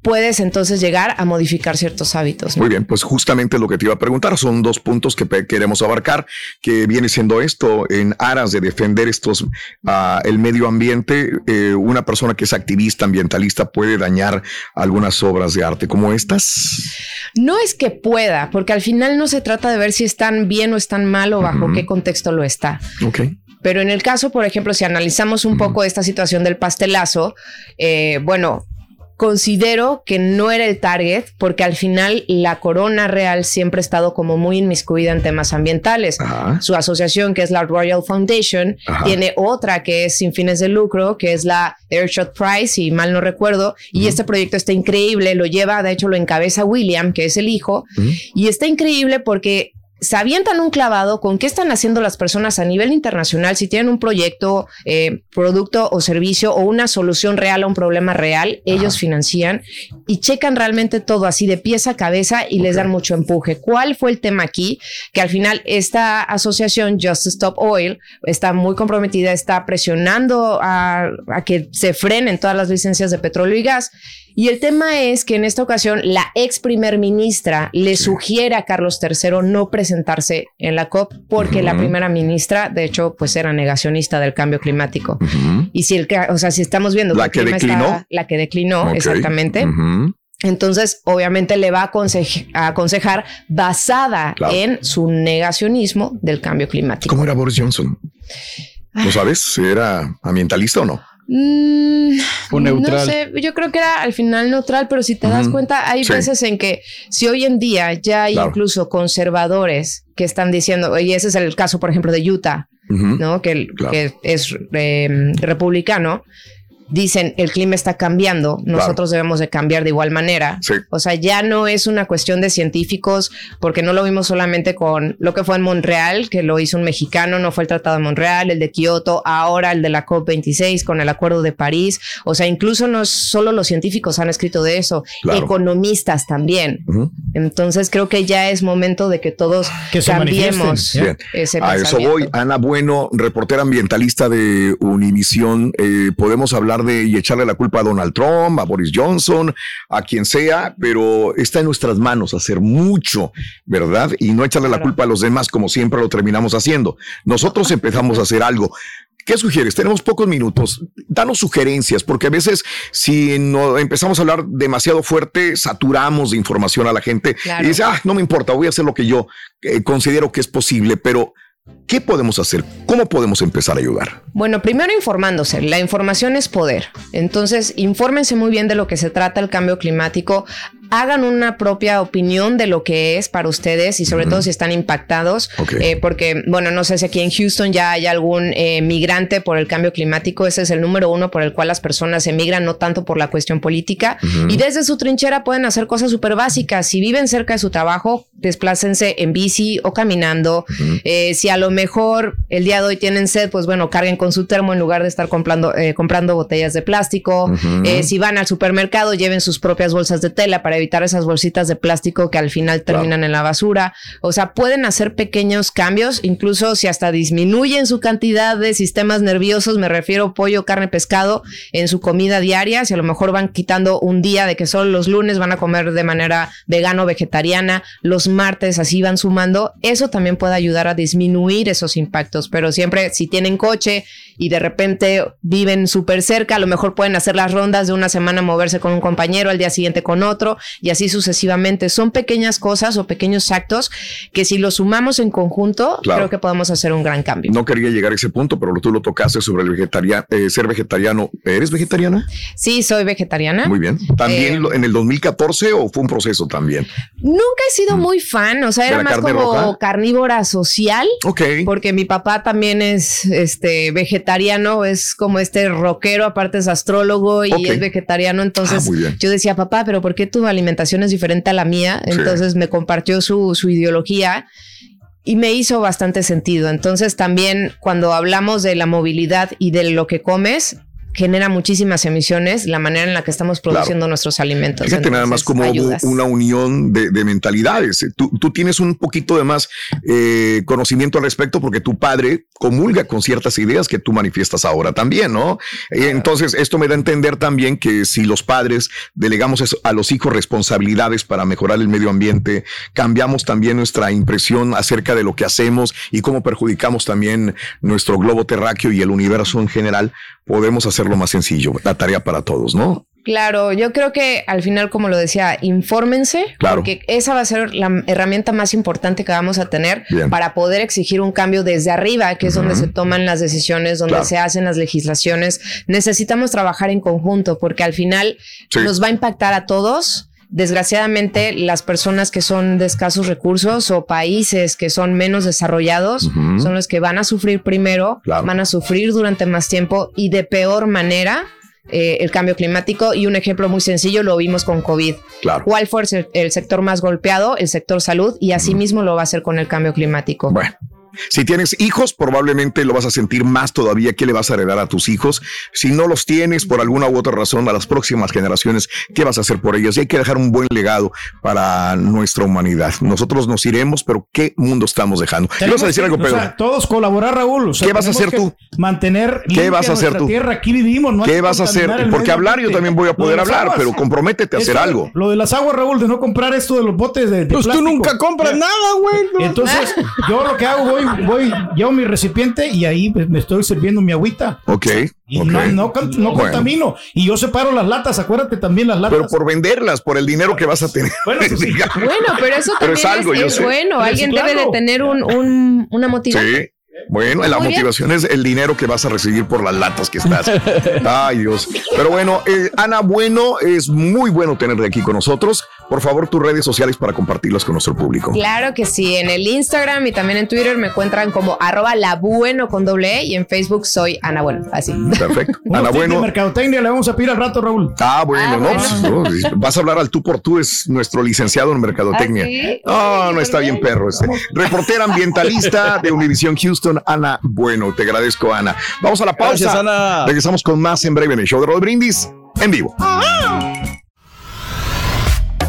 Speaker 8: puedes entonces llegar a modificar ciertos hábitos. ¿no?
Speaker 1: Muy bien, pues justamente lo que te iba a preguntar son dos puntos que queremos abarcar, que viene siendo esto en aras de defender estos ah, el medio ambiente. eh, una persona que es activista ambientalista puede dañar algunas obras de arte como estas.
Speaker 8: No es que pueda, porque al final no se trata de ver si están bien o están mal o bajo qué contexto lo está.
Speaker 1: Ok.
Speaker 8: Pero en el caso, por ejemplo, si analizamos un poco esta situación del pastelazo, eh, bueno, considero que no era el target porque al final la Corona Real siempre ha estado como muy inmiscuida en temas ambientales. Su asociación, que es la Royal Foundation,
Speaker 7: Ajá.
Speaker 8: tiene otra que es sin fines de lucro, que es la Airshot Prize, si mal no recuerdo, y este proyecto está increíble, lo lleva, de hecho lo encabeza William, que es el hijo, y está increíble porque se avientan un clavado con qué están haciendo las personas a nivel internacional, si tienen un proyecto, eh, producto o servicio o una solución real a un problema real, ellos financian y checan realmente todo así de pieza a cabeza y les dan mucho empuje. ¿Cuál fue el tema aquí? Que al final esta asociación Just Stop Oil está muy comprometida, está presionando a, a que se frenen todas las licencias de petróleo y gas. Y el tema es que en esta ocasión la ex primer ministra le sugiere a Carlos III no presentarse en la COP porque la primera ministra, de hecho, pues era negacionista del cambio climático. Y si el, o sea, si estamos viendo
Speaker 1: La que
Speaker 8: está-
Speaker 1: declinó.
Speaker 8: la que declinó, exactamente. Entonces, obviamente le va a, aconse- a aconsejar basada
Speaker 1: Claro.
Speaker 8: en su negacionismo del cambio climático.
Speaker 1: ¿Cómo era Boris Johnson? ¿Lo sabes? ¿Era ambientalista o no?
Speaker 8: Mm,
Speaker 1: O neutral.
Speaker 8: No sé, yo creo que era al final neutral, pero si te das cuenta, hay
Speaker 1: Sí.
Speaker 8: veces en que si hoy en día ya hay
Speaker 1: Claro.
Speaker 8: incluso conservadores que están diciendo, y ese es el caso, por ejemplo, de Utah. ¿no? Que, el-
Speaker 1: Claro.
Speaker 8: que es eh, republicano. Dicen el clima está cambiando, nosotros debemos de cambiar de igual manera.
Speaker 1: Sí.
Speaker 8: O sea, ya no es una cuestión de científicos, porque no lo vimos solamente con lo que fue en Montreal, que lo hizo un mexicano, no fue el Tratado de Montreal, el de Kioto, ahora el de la COP26 con el Acuerdo de París. O sea, incluso no solo los científicos han escrito de eso,
Speaker 1: Claro.
Speaker 8: economistas también. Entonces creo que ya es momento de que todos
Speaker 1: Que
Speaker 8: cambiemos.
Speaker 1: Bien.
Speaker 8: ese
Speaker 1: A eso voy. Ana Bueno, reportera ambientalista de Univisión. Eh, podemos hablar de y echarle la culpa a Donald Trump, a Boris Johnson, a quien sea, pero está en nuestras manos hacer mucho, ¿verdad? Y no echarle la culpa a los demás como siempre lo terminamos haciendo. Nosotros empezamos a hacer algo. ¿Qué sugieres? Tenemos pocos minutos. Danos sugerencias, porque a veces si no empezamos a hablar demasiado fuerte, saturamos de información a la gente
Speaker 8: Claro.
Speaker 1: y dice, ah, no me importa, voy a hacer lo que yo eh, considero que es posible, pero ¿qué podemos hacer? ¿Cómo podemos empezar a ayudar?
Speaker 8: Bueno, primero informándose. La información es poder. Entonces, infórmense muy bien de lo que se trata el cambio climático. Hagan una propia opinión de lo que es para ustedes y sobre todo si están impactados. Eh, porque, bueno, no sé si aquí en Houston ya hay algún eh, migrante por el cambio climático. Ese es el número uno por el cual las personas emigran, no tanto por la cuestión política. Y desde su trinchera pueden hacer cosas súper básicas. Si viven cerca de su trabajo, desplácense en bici o caminando. Eh, si a lo mejor el día de hoy tienen sed, pues bueno, carguen con su termo en lugar de estar comprando, eh, comprando botellas de plástico. Eh, si van al supermercado, lleven sus propias bolsas de tela para evitar esas bolsitas de plástico que al final terminan en la basura. O sea, pueden hacer pequeños cambios, incluso si hasta disminuyen su cantidad de sistemas nerviosos, me refiero pollo, carne, pescado, en su comida diaria. Si a lo mejor van quitando un día de que solo los lunes van a comer de manera vegano, vegetariana, los martes así van sumando, eso también puede ayudar a disminuir esos impactos. Pero siempre, si tienen coche y de repente viven súper cerca, a lo mejor pueden hacer las rondas de una semana, moverse con un compañero, al día siguiente con otro y así sucesivamente. Son pequeñas cosas o pequeños actos que si los sumamos en conjunto,
Speaker 1: Claro.
Speaker 8: creo que podemos hacer un gran cambio.
Speaker 1: No quería llegar a ese punto, pero tú lo tocaste sobre el vegetariano, ser vegetariano. ¿Eres vegetariana?
Speaker 8: Sí, soy vegetariana.
Speaker 1: Muy bien. ¿También
Speaker 8: Eh,
Speaker 1: en el 2014 o fue un proceso también?
Speaker 8: Nunca he sido muy fan, o sea,
Speaker 1: ¿De
Speaker 8: era más como
Speaker 1: roja?
Speaker 8: carnívora social.
Speaker 1: Ok.
Speaker 8: Porque mi papá también es este vegetariano, es como este rockero, aparte es astrólogo y es vegetariano. Entonces
Speaker 1: Ah,
Speaker 8: yo decía, papá, pero ¿por qué tu alimentación es diferente a la mía?
Speaker 1: Sí.
Speaker 8: Entonces me compartió su, su ideología. Y me hizo bastante sentido. Entonces también cuando hablamos de la movilidad y de lo que comes, genera muchísimas emisiones la manera en la que estamos produciendo nuestros alimentos.
Speaker 1: Fíjate nada más
Speaker 8: Entonces,
Speaker 1: como
Speaker 8: ayudas.
Speaker 1: una unión de, de mentalidades. Tú, tú tienes un poquito de más eh, conocimiento al respecto porque tu padre comulga con ciertas ideas que tú manifiestas ahora también, ¿no? Entonces, esto me da a entender también que si los padres delegamos eso a los hijos responsabilidades para mejorar el medio ambiente, cambiamos también nuestra impresión acerca de lo que hacemos y cómo perjudicamos también nuestro globo terráqueo y el universo en general, podemos hacerlo más sencillo. La tarea para todos, ¿no?
Speaker 8: Claro, yo creo que al final, como lo decía, infórmense,
Speaker 1: Claro.
Speaker 8: porque esa va a ser la herramienta más importante que vamos a tener
Speaker 1: Bien.
Speaker 8: para poder exigir un cambio desde arriba, que es donde se toman las decisiones, donde
Speaker 1: Claro.
Speaker 8: se hacen las legislaciones. Necesitamos trabajar en conjunto, porque al final
Speaker 1: Sí.
Speaker 8: nos va a impactar a todos. Desgraciadamente, las personas que son de escasos recursos o países que son menos desarrollados son los que van a sufrir primero,
Speaker 1: Claro.
Speaker 8: van a sufrir durante más tiempo y de peor manera eh, el cambio climático. Y un ejemplo muy sencillo lo vimos con COVID.
Speaker 1: Claro.
Speaker 8: ¿Cuál fue el, el sector más golpeado? El sector salud y así mismo lo va a hacer con el cambio climático.
Speaker 1: Bueno. Si tienes hijos, probablemente lo vas a sentir más todavía que le vas a heredar a tus hijos. Si no los tienes por alguna u otra razón a las próximas generaciones, ¿qué vas a hacer por ellos? Y hay que dejar un buen legado para nuestra humanidad. Nosotros nos iremos, pero ¿qué mundo estamos dejando? ¿Qué vas a decir algo,
Speaker 9: que, o
Speaker 1: Pedro?
Speaker 9: sea, todos colaborar, Raúl. O sea,
Speaker 1: ¿Qué vas a hacer tú?
Speaker 9: Mantener
Speaker 1: ¿Qué vas a hacer tú?
Speaker 9: Tierra. Aquí vivimos. No
Speaker 1: ¿Qué vas a hacer? Porque hablar yo también voy a poder hablar,
Speaker 9: aguas.
Speaker 1: pero comprométete a hacer algo.
Speaker 9: Lo de las aguas, Raúl, de no comprar esto de los botes de, de
Speaker 5: Pues tú
Speaker 9: plástico.
Speaker 5: nunca compras nada, güey.
Speaker 9: Entonces, yo lo que hago, voy, voy, llevo mi recipiente y ahí pues, me estoy sirviendo mi agüita.
Speaker 1: Ok.
Speaker 9: Y
Speaker 1: ok.
Speaker 9: no, no, no
Speaker 1: Bueno.
Speaker 9: contamino. Y yo separo las latas, acuérdate también las latas.
Speaker 1: Pero por venderlas, por el dinero que vas a tener.
Speaker 9: Bueno, sí.
Speaker 8: Bueno, pero eso
Speaker 1: Pero
Speaker 8: también
Speaker 1: es algo,
Speaker 8: es,
Speaker 1: yo
Speaker 8: es
Speaker 1: sé.
Speaker 8: bueno. Alguien debe de tener un, un- una motivación.
Speaker 1: Sí. Bueno, la
Speaker 8: bien.
Speaker 1: motivación es el dinero que vas a recibir por las latas que estás. Ay, Dios. Pero bueno, eh, Ana Bueno, es muy bueno tenerte aquí con nosotros. Por favor, tus redes sociales para compartirlas con nuestro público.
Speaker 8: Claro que sí, en el Instagram y también en Twitter me encuentran como arroba la bueno con doble E y en Facebook soy Ana Bueno, así.
Speaker 1: Perfecto.
Speaker 9: Unos
Speaker 1: Ana Bueno.
Speaker 9: mercadotecnia le vamos a pedir al rato, Raúl.
Speaker 1: Ah, bueno,
Speaker 8: Ah,
Speaker 1: no,
Speaker 8: bueno.
Speaker 1: pues, no, vas a hablar al tú por tú, es nuestro licenciado en mercadotecnia.
Speaker 8: ¿Ah, sí?
Speaker 1: No, no está bien, perro. Este. Reportera ambientalista de Univisión Houston, Ana Bueno. Te agradezco, Ana. Vamos a la pausa.
Speaker 5: Gracias, Ana.
Speaker 1: Regresamos con más en breve en el show de Rod Brindis en vivo.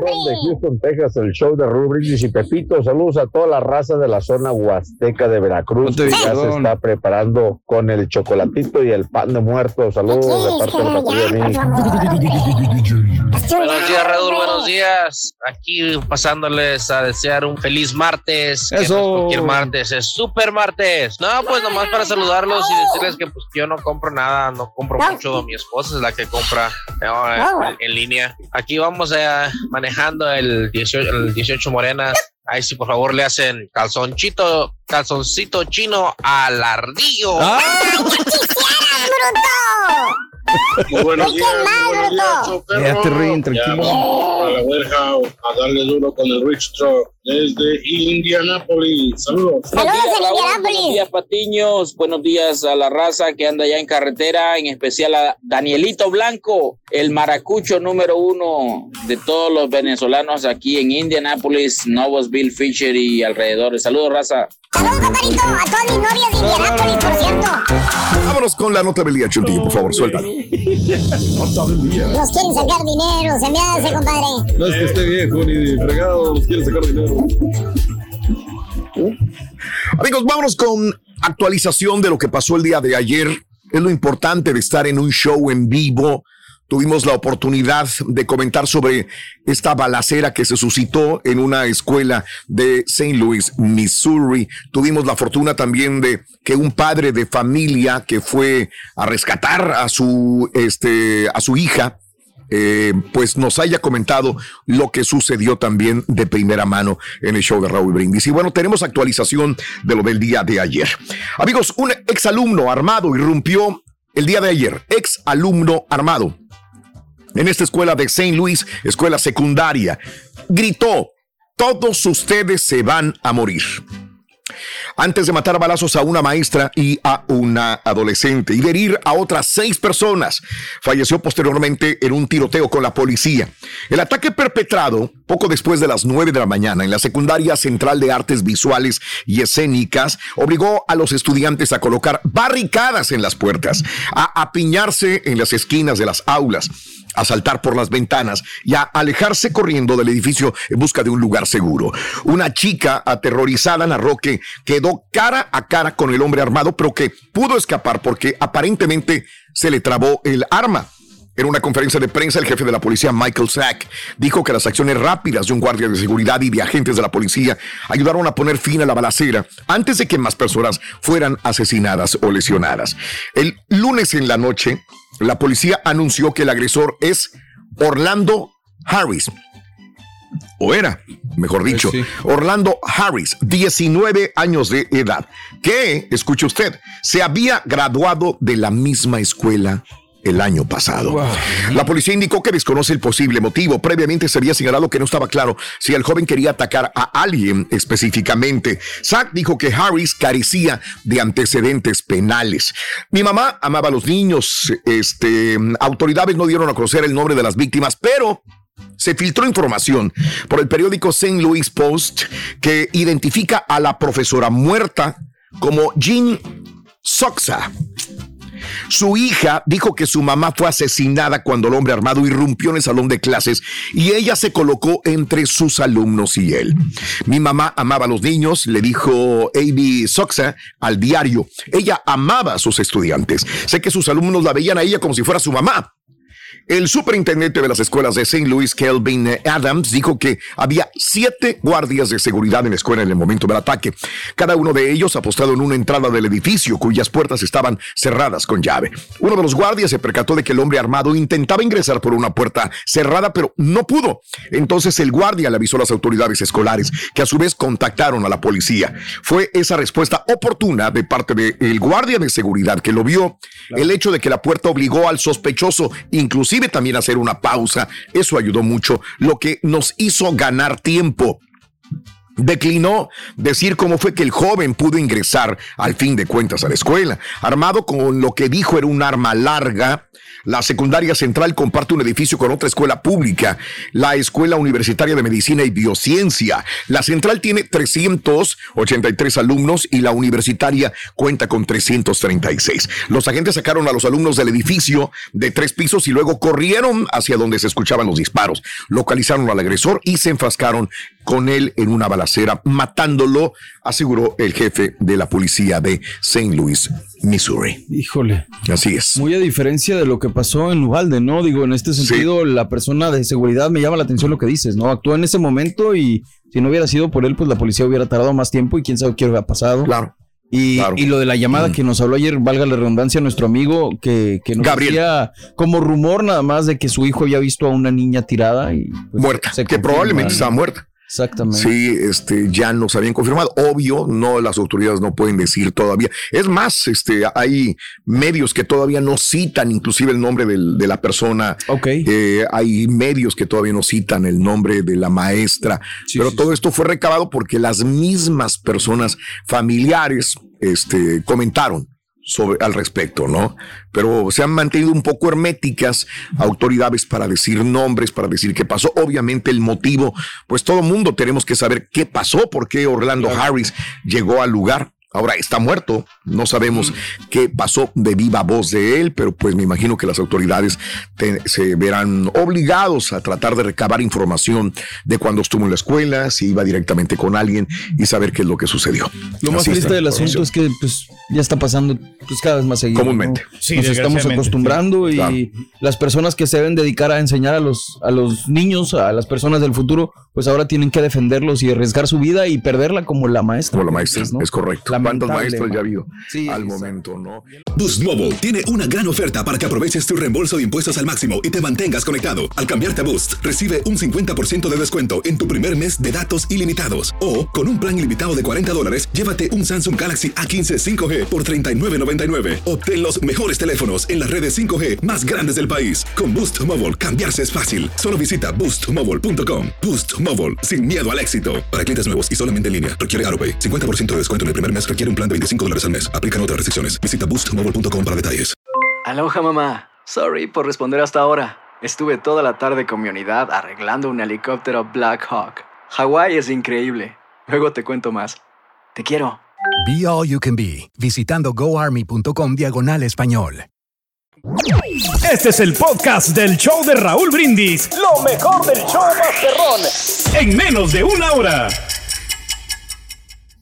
Speaker 7: De Houston, Texas, el show de Rubrindis y Pepito. Saludos a toda la raza de la zona huasteca de Veracruz, que ya se está preparando con el chocolatito y el pan de muerto. Saludos de parte de la patrulla
Speaker 10: Buenos días, Raúl, buenos días. Aquí pasándoles a desear un feliz martes. que
Speaker 5: Eso.
Speaker 10: no es cualquier martes, es super martes. No, pues nomás para saludarlos y decirles que pues yo no compro nada, no compro mucho. Mi esposa es la que compra eh, en línea. Aquí vamos eh, manejando el 18, el 18 Morenas. Ahí sí, por favor, le hacen calzonchito, calzoncito chino al ardillo.
Speaker 2: ¡Bruto!
Speaker 11: buenos
Speaker 2: ¡Ay, qué
Speaker 11: días,
Speaker 2: mal,
Speaker 11: buenos días,
Speaker 2: bruto!
Speaker 11: show perro.
Speaker 5: Quédate, Rin, tranquilo.
Speaker 11: Ya, A la warehouse, a darle duro con el Rich Truck desde Indianapolis. Saludos.
Speaker 2: Saludos en
Speaker 12: Buenos
Speaker 2: Indianápolis.
Speaker 12: días, Patiños. Buenos días a la raza que anda ya en carretera, en especial a Danielito Blanco, el maracucho número uno de todos los venezolanos aquí en Indianapolis, Novosville, Fisher y alrededores. Saludos, raza.
Speaker 2: Saludos, compadrito, a todas mis novias de Indianápolis, por cierto.
Speaker 1: Vámonos con la nota del día, Chuntillo, por favor, suéltalo.
Speaker 2: Nos quieren sacar dinero, se me hace, compadre.
Speaker 3: No es que esté viejo ni fregado, nos quiere sacar dinero.
Speaker 1: Amigos, vámonos con actualización de lo que pasó el día de ayer. Es lo importante de estar en un show en vivo. Tuvimos la oportunidad de comentar sobre esta balacera que se suscitó en una escuela de St. Louis, Missouri. Tuvimos la fortuna también de que un padre de familia que fue a rescatar a su, este, a su hija, eh, pues nos haya comentado lo que sucedió también de primera mano en el show de Raúl Brindis. Y bueno, tenemos actualización de lo del día de ayer. Amigos, un exalumno armado irrumpió el día de ayer, ex alumno armado en esta escuela de St. Louis, escuela secundaria, gritó, todos ustedes se van a morir antes de matar balazos a una maestra y a una adolescente y de herir a otras seis personas. Falleció posteriormente en un tiroteo con la policía. El ataque perpetrado poco después de las nueve de la mañana en la secundaria central de artes visuales y escénicas obligó a los estudiantes a colocar barricadas en las puertas, a apiñarse en las esquinas de las aulas a saltar por las ventanas y a alejarse corriendo del edificio en busca de un lugar seguro. Una chica aterrorizada narró que quedó cara a cara con el hombre armado, pero que pudo escapar porque aparentemente se le trabó el arma. En una conferencia de prensa, el jefe de la policía, Michael Sack, dijo que las acciones rápidas de un guardia de seguridad y de agentes de la policía ayudaron a poner fin a la balacera antes de que más personas fueran asesinadas o lesionadas. El lunes en la noche, la policía anunció que el agresor es Orlando Harris. O era, mejor dicho, Orlando Harris, 19 años de edad, que, escuche usted, se había graduado de la misma escuela el año pasado. La policía indicó que desconoce el posible motivo. Previamente se había señalado que no estaba claro si el joven quería atacar a alguien específicamente. Zack dijo que Harris carecía de antecedentes penales. Mi mamá amaba a los niños. Este, autoridades no dieron a conocer el nombre de las víctimas, pero se filtró información por el periódico St. Louis Post que identifica a la profesora muerta como Jean Soxa. Su hija dijo que su mamá fue asesinada cuando el hombre armado irrumpió en el salón de clases y ella se colocó entre sus alumnos y él. Mi mamá amaba a los niños, le dijo A.B. Soxa al diario. Ella amaba a sus estudiantes. Sé que sus alumnos la veían a ella como si fuera su mamá. El superintendente de las escuelas de St. Louis, Kelvin Adams, dijo que había siete guardias de seguridad en la escuela en el momento del ataque. Cada uno de ellos apostado en una entrada del edificio cuyas puertas estaban cerradas con llave. Uno de los guardias se percató de que el hombre armado intentaba ingresar por una puerta cerrada, pero no pudo. Entonces el guardia le avisó a las autoridades escolares, que a su vez contactaron a la policía. Fue esa respuesta oportuna de parte del guardia de seguridad que lo vio, el hecho de que la puerta obligó al sospechoso inclusive también a hacer una pausa. Eso ayudó mucho, lo que nos hizo ganar tiempo. Declinó decir cómo fue que el joven pudo ingresar al fin de cuentas a la escuela. Armado con lo que dijo era un arma larga, la secundaria central comparte un edificio con otra escuela pública, la Escuela Universitaria de Medicina y Biociencia. La central tiene 383 alumnos y la universitaria cuenta con 336. Los agentes sacaron a los alumnos del edificio de tres pisos y luego corrieron hacia donde se escuchaban los disparos. Localizaron al agresor y se enfrascaron con él en una balacera, matándolo, aseguró el jefe de la policía de St. Louis, Missouri.
Speaker 5: Híjole.
Speaker 1: Así es.
Speaker 5: Muy a diferencia de lo que pasó en Uvalde, ¿no? Digo, en este sentido, la persona de seguridad me llama la atención lo que dices, ¿no? Actuó en ese momento y si no hubiera sido por él, pues la policía hubiera tardado más tiempo y quién sabe qué hubiera pasado.
Speaker 1: Claro.
Speaker 5: Y,
Speaker 1: Claro.
Speaker 5: y lo de la llamada
Speaker 1: Mm.
Speaker 5: que nos habló ayer, valga la redundancia, nuestro amigo que, que nos
Speaker 1: Gabriel.
Speaker 5: decía como rumor nada más de que su hijo había visto a una niña tirada y pues,
Speaker 1: Muerta, que probablemente estaba muerta.
Speaker 5: Exactamente.
Speaker 1: Sí, este, ya nos habían confirmado. Obvio, no, las autoridades no pueden decir todavía. Es más, este, hay medios que todavía no citan inclusive el nombre del- de la persona.
Speaker 5: Ok.
Speaker 1: Eh, hay medios que todavía no citan el nombre de la maestra. Pero todo esto fue recabado porque las mismas personas familiares, este, comentaron sobre al respecto, ¿no? Pero se han mantenido un poco herméticas autoridades para decir nombres, para decir qué pasó. Obviamente el motivo, pues todo mundo tenemos que saber qué pasó, por qué Orlando Harris llegó al lugar. Ahora está muerto, no sabemos qué pasó de viva voz de él, pero pues me imagino que las autoridades te- se verán obligados a tratar de recabar información de cuando estuvo en la escuela, si iba directamente con alguien y saber qué es lo que sucedió.
Speaker 5: Lo más
Speaker 1: Así
Speaker 5: triste del asunto es que pues ya está pasando pues cada vez más seguido.
Speaker 1: Comúnmente.
Speaker 5: ¿no?
Speaker 1: Sí,
Speaker 5: Nos estamos acostumbrando
Speaker 1: sí.
Speaker 5: y
Speaker 1: Claro.
Speaker 5: las personas que se deben dedicar a enseñar a los, a los niños, a las personas del futuro, pues ahora tienen que defenderlos y arriesgar su vida y perderla como la maestra.
Speaker 1: Como la maestra, es correcto. ¿Cuántos maestros ya ha habido al momento, no?
Speaker 13: Boost Mobile tiene una gran oferta para que aproveches tu reembolso de impuestos al máximo y te mantengas conectado. Al cambiarte a Boost, recibe un 50% de descuento en tu primer mes de datos ilimitados. O, con un plan ilimitado de 40 dólares, llévate un Samsung Galaxy A15 5G por $39.99. Obtén los mejores teléfonos en las redes 5G más grandes del país. Con Boost Mobile, cambiarse es fácil. Solo visita boostmobile.com. Boost Mobile, sin miedo al éxito. Para clientes nuevos y solamente en línea, requiere AroPay. 50% de descuento en el primer mes requiere un plan de 25 dólares al mes. Aplican otras restricciones. Visita boostmobile.com para detalles.
Speaker 14: Aloha mamá. Sorry por responder hasta ahora. Estuve toda la tarde con mi unidad arreglando un helicóptero Black Hawk. Hawái es increíble. Luego te cuento más. Te quiero.
Speaker 15: Be All You Can Be, visitando goarmy.com diagonal español.
Speaker 9: Este es el podcast del show de Raúl Brindis. Lo mejor del show Masterrón. En menos de una hora.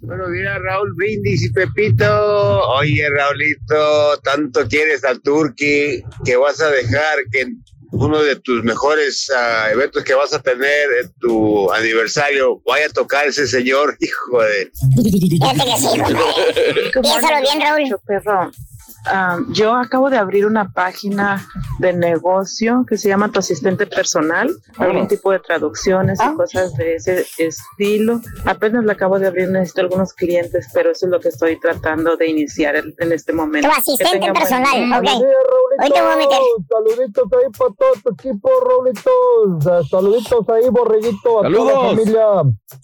Speaker 16: Buenos días, Raúl Brindis y Pepito. Oye, Raulito, tanto quieres al Turqui que vas a dejar que uno de tus mejores ah, eventos que vas a tener en tu aniversario vaya a tocar ese señor, hijo de.
Speaker 2: Fíjate que sí, compadre. Piénsalo bien, Raúl.
Speaker 17: Ah, yo acabo de abrir una página de negocio que se llama Tu Asistente Personal, algún tipo de traducciones y cosas de ese estilo. Apenas la acabo de abrir, necesito algunos clientes, pero eso es lo que estoy tratando de iniciar en, en este momento.
Speaker 2: Tu asistente
Speaker 17: buen
Speaker 2: personal, ok. Hoy te voy a meter.
Speaker 18: Saluditos ahí para todo tu equipo, Raulitos. Ah, Saluditos ahí, Borreguito, a toda la
Speaker 5: Saludos.
Speaker 18: familia.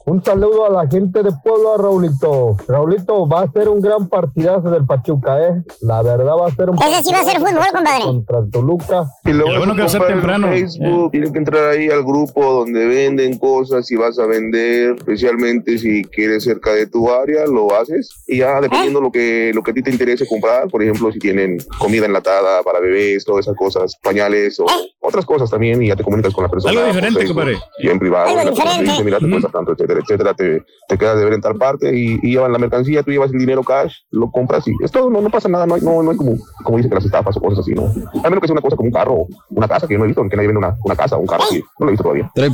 Speaker 18: Un saludo a la gente de Puebla, Raulito. Raulito, va a ser un gran partidazo del Pachuca, ¿eh? La verdad va a ser un
Speaker 2: Ese sí va a ser fútbol, compadre.
Speaker 18: Contra Toluca.
Speaker 19: Y
Speaker 18: Lo bueno que va a ser
Speaker 19: en
Speaker 18: temprano.
Speaker 19: Facebook, tienes que entrar ahí al grupo donde venden cosas y vas a vender, especialmente si quieres cerca de tu área, lo haces. Y ya dependiendo lo que lo que a ti te interese comprar, por ejemplo, si tienen comida enlatada para bebés, todas esas cosas, pañales o otras cosas también, y ya te comunicas con la persona.
Speaker 9: Algo diferente,
Speaker 19: Facebook,
Speaker 9: compadre.
Speaker 19: Y en privado,
Speaker 9: Algo diferente.
Speaker 19: dice, mira, te cuesta tanto, etcétera, etcétera, te, te quedas de ver en tal parte y, y llevan la mercancía, tú llevas el dinero cash, lo compras y esto no, no pasa nada, no, hay- no, no es como, como dicen que las estafas o cosas así, ¿no? A menos que sea una cosa como un carro, una casa, que yo no he visto, que nadie vende una, una casa o un carro así, no lo he visto todavía.
Speaker 9: Pero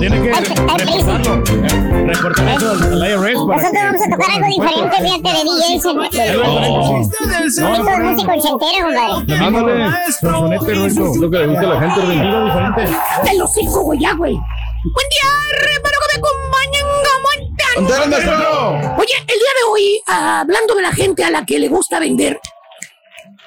Speaker 9: tiene que reportarlo. Reportar eso al, al IRS
Speaker 2: Nosotros vamos a tocar algo diferente, fíjate, de DJs.
Speaker 9: Sí.
Speaker 2: Esto es música ochentera, compadre.
Speaker 9: Ándale, sonsonete, Ruito.
Speaker 5: Lo que le gusta a la gente.
Speaker 9: Algo diferente.
Speaker 20: ¡Te lo sigo, güey, ya, güey! Buen día, hermano, que me acompañen,
Speaker 5: ¿Dónde andas,
Speaker 20: Gamontan. Oye, el día de hoy, hablando de la gente a la que le gusta vender,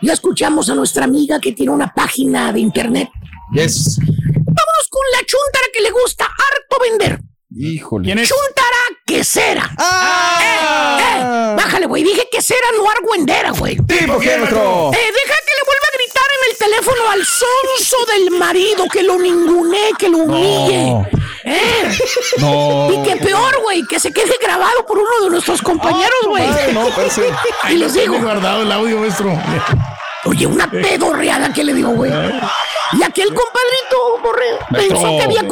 Speaker 20: ya escuchamos a nuestra amiga que tiene una página de internet.
Speaker 5: Yes.
Speaker 20: Vámonos con la chuntara que le gusta harto vender.
Speaker 5: Híjole.
Speaker 20: ¿Quién es? Chuntara quesera.
Speaker 5: ¡Ah!
Speaker 20: Eh, eh, bájale, güey. Dije quesera, no argüendera, güey.
Speaker 5: ¿Tipo qué, maestro?
Speaker 20: Eh, deja que le vuelva a gritar en el teléfono al sonso del marido, que lo ningune, que lo humille. ¿Eh?
Speaker 5: No.
Speaker 20: Y que peor, güey, que se quede grabado por uno de nuestros compañeros, güey.
Speaker 5: no,
Speaker 20: y les digo,
Speaker 21: guardado el audio, maestro.
Speaker 20: oye, una pedorreada que le digo, güey. Y aquel compadrito, borreo, pensó que había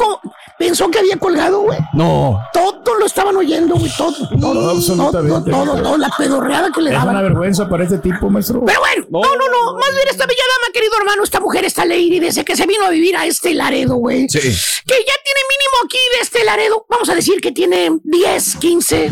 Speaker 20: pensó que había colgado, güey.
Speaker 5: No.
Speaker 20: Todos lo estaban oyendo, güey, todo, todo, todo,
Speaker 21: absolutamente.
Speaker 20: todo, todo, todo, la pedorreada que le
Speaker 21: Es una
Speaker 20: daban.
Speaker 21: vergüenza para este tipo, maestro.
Speaker 20: Pero bueno, no, no, no, más bien esta bella dama, querido hermano, esta mujer, esta lady, desde que se vino a vivir a este Laredo, güey.
Speaker 5: Sí.
Speaker 20: Que ya tiene mínimo aquí de este Laredo, vamos a decir que tiene 10, 15,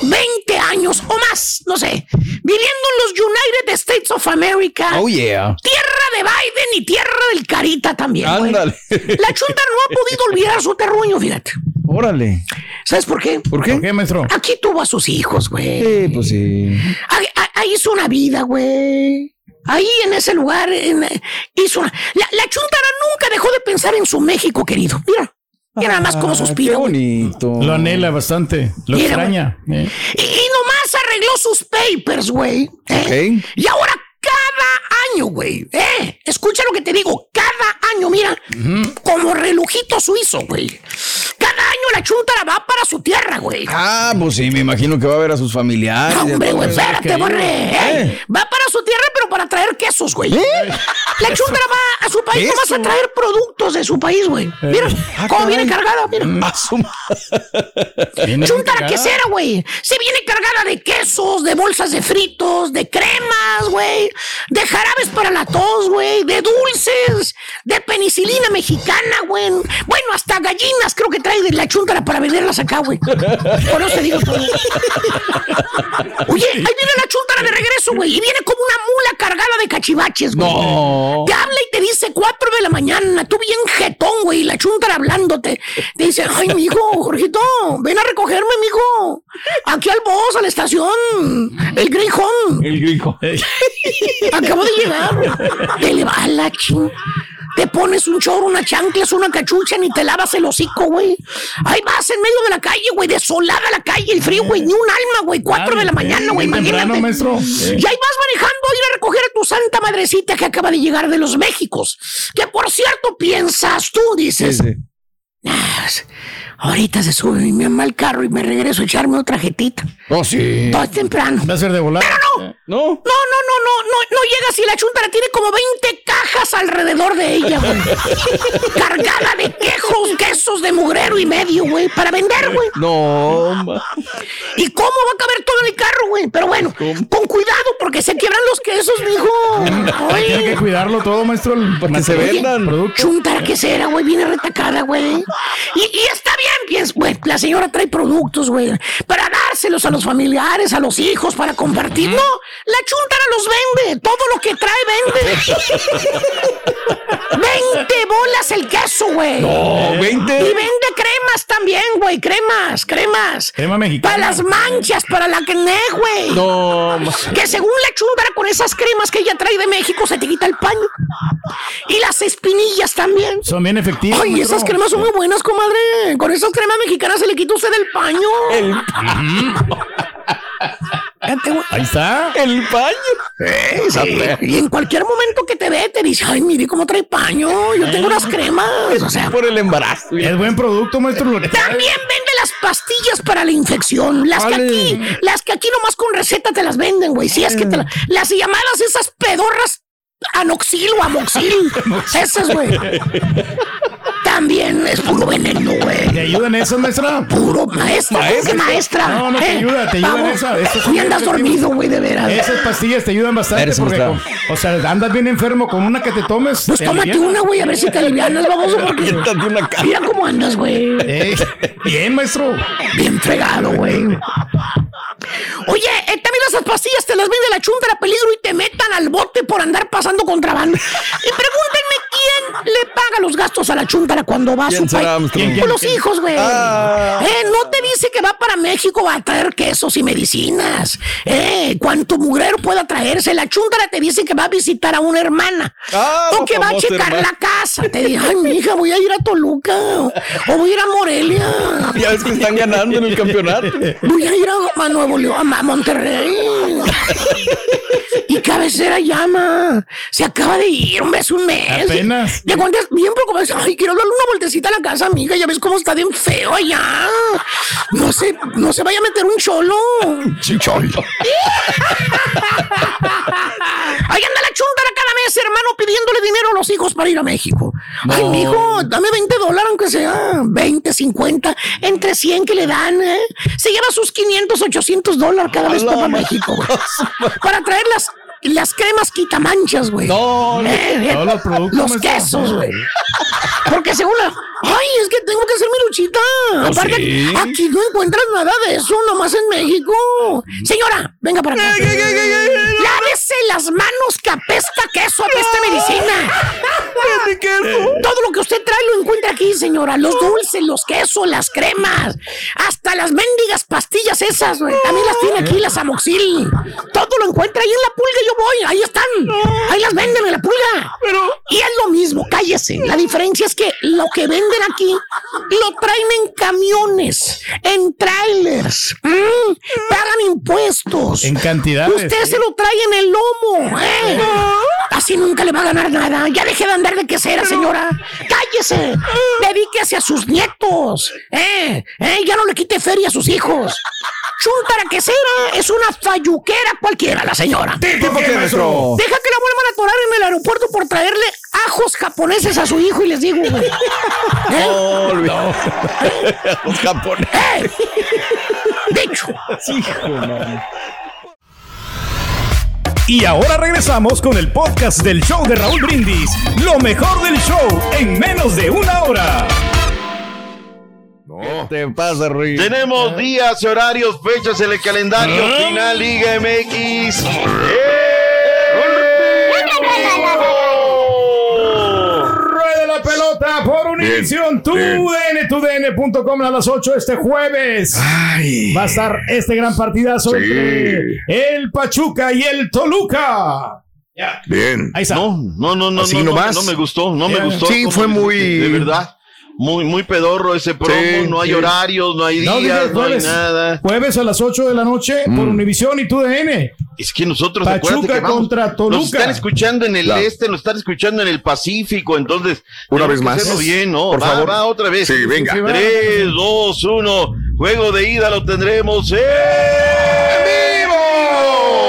Speaker 20: 20 años o más, no sé, viviendo en los United States of America.
Speaker 5: Oh, yeah.
Speaker 20: Tierra de Biden y tierra del Carita también, güey.
Speaker 5: Ándale.
Speaker 20: La chunta no ha podido olvidar su terruño, fíjate.
Speaker 5: Órale.
Speaker 20: ¿Sabes por qué?
Speaker 5: ¿Por qué?
Speaker 21: ¿Por qué, maestro?
Speaker 20: Aquí tuvo a sus hijos, güey.
Speaker 5: Sí, pues sí.
Speaker 20: Ahí, ahí- ahí hizo una vida, güey. Ahí en ese lugar en- hizo una... La, la chuntara nunca dejó de pensar en su México, querido. Mira, mira nada más cómo
Speaker 5: Ah,
Speaker 20: suspira.
Speaker 5: Qué bonito.
Speaker 21: Lo anhela bastante. Lo
Speaker 20: Mira,
Speaker 21: extraña. eh.
Speaker 20: Y, y nomás arregló sus papers, güey. ¿eh? Y ahora cada año, güey. ¿eh? Escucha lo que te digo. Cada año, mira, como relojito suizo, güey. Cada año la chuntara va para su tierra, güey.
Speaker 5: Ah, pues sí, me imagino que va a ver a sus familiares.
Speaker 20: No, hombre, güey, espérate, borre. ¿eh? Va para su tierra, pero para traer quesos, güey. La chuntara va a su país nomás a traer productos de su país, güey. Mira,
Speaker 5: Ah,
Speaker 20: cómo viene cargada, mira.
Speaker 5: Ma-
Speaker 21: Viene
Speaker 20: Chuntara quesera, güey. Se viene cargada de quesos, de bolsas de fritos, de cremas, güey. De jarabes para la tos, güey. De dulces, de penicilina mexicana, güey. Bueno, hasta gallinas creo que trae de la chuntara para venderlas acá, güey. Por eso te digo todo. Oye, ahí viene la chuntara de regreso, güey. Y viene como una mula cargada de cachivaches, güey.
Speaker 5: No.
Speaker 20: Te habla y te dice 4 de la mañana, tú bien jetón, güey, y la chuntara hablándote. Te dice, ay, mijo, Jorgito, ven a recogerme, mijo. Aquí al boss, a la estación. El Greyhound.
Speaker 5: El grijo.
Speaker 20: Acabo de Te le va a la ching. Te pones un chorro, una chanclas, una cachucha, ni te lavas el hocico, güey. Ahí vas en medio de la calle, güey, desolada la calle, el frío, güey, ni un alma, güey, 4 de la mañana, güey,
Speaker 21: Bien temprano,
Speaker 20: imagínate.
Speaker 21: maestro.
Speaker 20: Y ahí vas manejando a ir a recoger a tu santa madrecita que acaba de llegar de los Méxicos. Que por cierto piensas tú, dices.
Speaker 5: Sí, sí.
Speaker 20: "Ah, pues, ahorita se sube mi mamá al carro y me regreso a echarme otra jetita.
Speaker 5: Oh, sí.
Speaker 20: Todo es temprano.
Speaker 21: Va a ser de volar.
Speaker 20: no.
Speaker 5: No.
Speaker 20: No, no, no, no, no, no llega si la chuntara tiene como 20 cajas alrededor de ella, güey. Cargada de quejos, quesos de mugrero y medio, güey, para vender, güey.
Speaker 5: No. ma-
Speaker 20: ¿Y cómo va a caber todo en el carro, güey? Pero bueno, con cuidado porque se quiebran los quesos, mijo.
Speaker 21: Tiene que cuidarlo todo, maestro.
Speaker 5: Para que se vendan.
Speaker 20: Chuntara que será, güey, viene retacada, güey. Y, y está bien, güey, la señora trae productos, güey, para dárselos a los familiares, a los hijos, para compartir. No, la chuntara los vende, todo lo que trae vende. 20 bolas el queso, güey.
Speaker 5: No, 20.
Speaker 20: Y vende cremas también, güey, cremas, cremas.
Speaker 21: Crema mexicana.
Speaker 20: Para las manchas, para la acné, güey.
Speaker 5: No.
Speaker 20: Que según la chuntara con esas cremas que ella trae de México se te quita el paño. Y las espinillas también.
Speaker 21: Son bien efectivos.
Speaker 20: Ay,
Speaker 21: maestro.
Speaker 20: esas cremas son muy buenas, comadre. Con esas cremas mexicanas se le quita usted el paño. Fíjate, güey.
Speaker 21: Ahí está.
Speaker 5: El paño.
Speaker 20: Eh, sí. Y en cualquier momento que te ve, te dice, ay, mire cómo trae paño. Yo tengo unas cremas. O sea,
Speaker 5: Por el embarazo.
Speaker 21: Es buen producto, maestro.
Speaker 20: También vende las pastillas para la infección. Las que aquí, las que aquí nomás con receta te las venden, güey. Si es que te la- las llamadas esas pedorras anoxil o amoxil. esas, güey. También es puro veneno, güey.
Speaker 21: ¿Te ayudan eso, maestra?
Speaker 20: Puro maestra, ¿cómo que maestra.
Speaker 21: No, no te
Speaker 20: ¿Eh?
Speaker 21: ayuda, te ayudan
Speaker 20: Vamos.
Speaker 21: esa. bien
Speaker 20: andas dormido, güey, de veras.
Speaker 21: Esas pastillas te ayudan bastante
Speaker 5: Eres
Speaker 21: porque,
Speaker 5: maestra.
Speaker 21: con- o sea, andas bien enfermo con una que te tomes.
Speaker 20: Pues
Speaker 21: te
Speaker 20: tómate una, güey, a ver si te alivianas, vamos. Porque... Mira cómo andas, güey.
Speaker 21: Eh, bien, maestro.
Speaker 20: Bien fregado, güey. Oye, eh, también esas pastillas te las vende la chunta a peligro y te metan al bote por andar pasando contrabando. Y pregúntenme quién le paga los gastos a la chuntara cuando va a su
Speaker 5: ¿Quién será,
Speaker 20: país? los hijos, güey.
Speaker 5: Ah.
Speaker 20: Eh, no te dice que va para México a traer quesos y medicinas. Eh, cuánto mugrero pueda traerse. La chuntara te dice que va a visitar a una hermana.
Speaker 5: Ah,
Speaker 20: o que va a checar
Speaker 5: hermana.
Speaker 20: la casa. Te dice, ay, mija, voy a ir a Toluca. O voy a ir a Morelia.
Speaker 5: Ya ves que están ganando en el campeonato.
Speaker 20: Voy a ir a Nuevo León, a Monterrey. y cabecera llama. Se acaba de ir, un mes, un mes.
Speaker 21: Apenas.
Speaker 20: De cuando es bien preocupado. Ay, quiero darle una vueltecita a la casa, amiga. Ya ves cómo está bien feo allá. No se, no se vaya a meter un cholo.
Speaker 1: Chicholo.
Speaker 20: Ahí anda la chuntara cada mes, hermano, pidiéndole dinero a los hijos para ir a México. Ay,
Speaker 5: No.
Speaker 20: mijo, dame 20 dólares, aunque sea 20, 50, entre 100 que le dan, ¿eh? Se lleva sus 500, 800 dólares cada vez para México, güey. Para traer las, las cremas quitamanchas, güey.
Speaker 5: No, no,
Speaker 20: Eh, eh,
Speaker 21: todos los
Speaker 20: quesos, güey. Porque según la... Ay, es que tengo que hacer mi luchita. Aparte,
Speaker 21: sí?
Speaker 20: aquí no encuentras nada de eso, nomás en México. Señora, venga para acá. Lávese las manos que apesta queso, apesta medicina. Todo lo que usted trae lo encuentra aquí, señora. Los dulces, los quesos, las cremas. Hasta las mendigas pastillas esas, güey. También las tiene aquí, las amoxil. Todo lo encuentra ahí en la pulga. Yo voy, ahí están. Ahí las venden en la pulga. Y es lo mismo, cállese. La diferencia es que lo que venden aquí lo traen en camiones, en trailers. Mm, pagan impuestos.
Speaker 21: En cantidades.
Speaker 20: Usted se lo trae en el lomo. ¿eh? Así nunca le va a ganar nada. Ya deje de andar de quesera, señora. Cállese. Dedíquese a sus nietos. ¿eh? ¿eh? Ya no le quite feria a sus hijos. Chuntara quesera es una falluquera cualquiera, la señora.
Speaker 21: ¿Tipo qué, maestro?
Speaker 20: Deja que la vuelvan a atorar en el aeropuerto por traerle ajos japoneses a su hijo y les digo, güey. ¿Eh?
Speaker 5: No, olvidado. Los japoneses.
Speaker 20: ¡Eh! Dicho.
Speaker 5: Hijo, man.
Speaker 9: Y ahora regresamos con el podcast del show de Raúl Brindis. Lo mejor del show en menos de una hora.
Speaker 1: No.
Speaker 5: Te pasa, Rui.
Speaker 22: Tenemos días, horarios, fechas en el calendario.
Speaker 21: Ah.
Speaker 22: Final Liga MX.
Speaker 21: Rueda la pelota por Univisión, tu. DN, tu DN.com a las 8 este jueves. Va a estar este gran partidazo
Speaker 1: Sí.
Speaker 21: entre el Pachuca y el Toluca.
Speaker 1: Bien.
Speaker 21: Ahí está.
Speaker 22: No, no, no, no,
Speaker 1: Así
Speaker 22: no, no,
Speaker 1: nomás.
Speaker 22: no me gustó, no me gustó.
Speaker 1: Sí, fue muy-
Speaker 22: De verdad. Muy, muy pedorro ese promo,
Speaker 1: Sí,
Speaker 22: no hay
Speaker 1: sí.
Speaker 22: horarios, no hay
Speaker 21: No, dije
Speaker 22: días, no, hay nada.
Speaker 21: Jueves a las 8 de la noche por Univisión y tu DN.
Speaker 22: Es que nosotros,
Speaker 21: Pachuca
Speaker 22: que vamos,
Speaker 21: contra Toluca.
Speaker 22: Nos están escuchando en el
Speaker 1: Claro.
Speaker 22: este, nos están escuchando en el Pacífico, entonces.
Speaker 1: Una vez más.
Speaker 22: hacerlo bien, ¿no?
Speaker 1: Por
Speaker 22: va,
Speaker 1: favor.
Speaker 22: va otra vez.
Speaker 1: Sí, venga.
Speaker 21: Sí, va.
Speaker 22: 3, 2, 1. Juego de ida lo tendremos en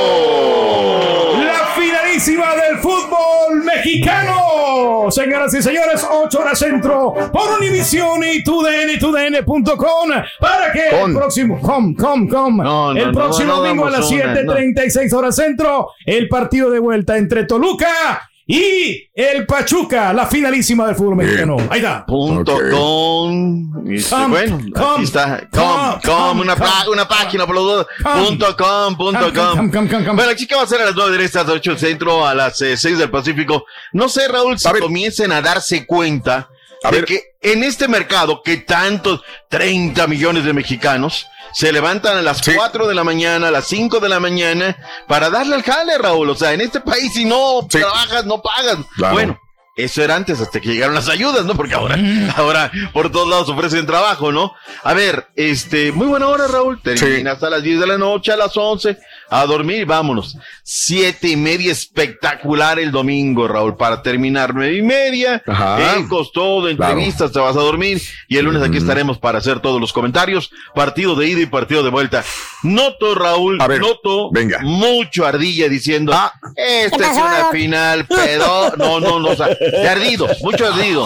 Speaker 22: vivo.
Speaker 21: La finalísima del fútbol mexicano. Señoras y señores, 8 horas centro por Univisión y tu DN, tu DN.com para que
Speaker 1: Con.
Speaker 21: el próximo, com, com, com,
Speaker 22: No, no,
Speaker 21: el próximo
Speaker 22: no
Speaker 21: domingo a las
Speaker 22: una,
Speaker 21: 7:36 horas centro, el partido de vuelta entre Toluca y el Pachuca, la finalísima del fútbol mexicano. Ahí está.
Speaker 22: Punto
Speaker 1: Ok.
Speaker 22: com. Y,
Speaker 21: Com,
Speaker 22: bueno,
Speaker 21: com,
Speaker 22: aquí está.
Speaker 21: com,
Speaker 22: Com, una, pa- una página por los dos. Punto com, punto
Speaker 21: Com.
Speaker 22: Bueno, la chica va a ser a las 9 de las 8 del centro, a las eh, 6 del Pacífico. No sé, Raúl, si comiencen a darse cuenta
Speaker 1: A
Speaker 22: de
Speaker 1: ver.
Speaker 22: que en este mercado que tantos 30 millones de mexicanos se levantan a las 4 de la mañana, a las 5 de la mañana para darle al jale, Raúl. O sea, en este país si no
Speaker 1: Sí.
Speaker 22: trabajas, no pagas.
Speaker 1: Claro.
Speaker 22: Bueno. Eso era antes, hasta que llegaron las ayudas, ¿no? Porque ahora,
Speaker 1: Mm.
Speaker 22: ahora por todos lados ofrecen trabajo, ¿no? A ver, este, muy buena hora, Raúl. Termina hasta las 10 de la noche, a las 11, a dormir, vámonos. Siete y media, espectacular el domingo, Raúl, para terminar nueve y media.
Speaker 1: Ajá.
Speaker 22: Ecos, todo, entrevistas, te vas a dormir. Y el lunes aquí estaremos para hacer todos los comentarios. Partido de ida y partido de vuelta. Noto, Raúl,
Speaker 1: A ver,
Speaker 22: noto
Speaker 1: venga.
Speaker 22: mucho ardilla diciendo,
Speaker 1: Ah.
Speaker 22: esta
Speaker 2: ¿Qué
Speaker 22: es
Speaker 2: pasó?
Speaker 22: una final, pero no, no, no, o sea, de ardido, mucho ardido.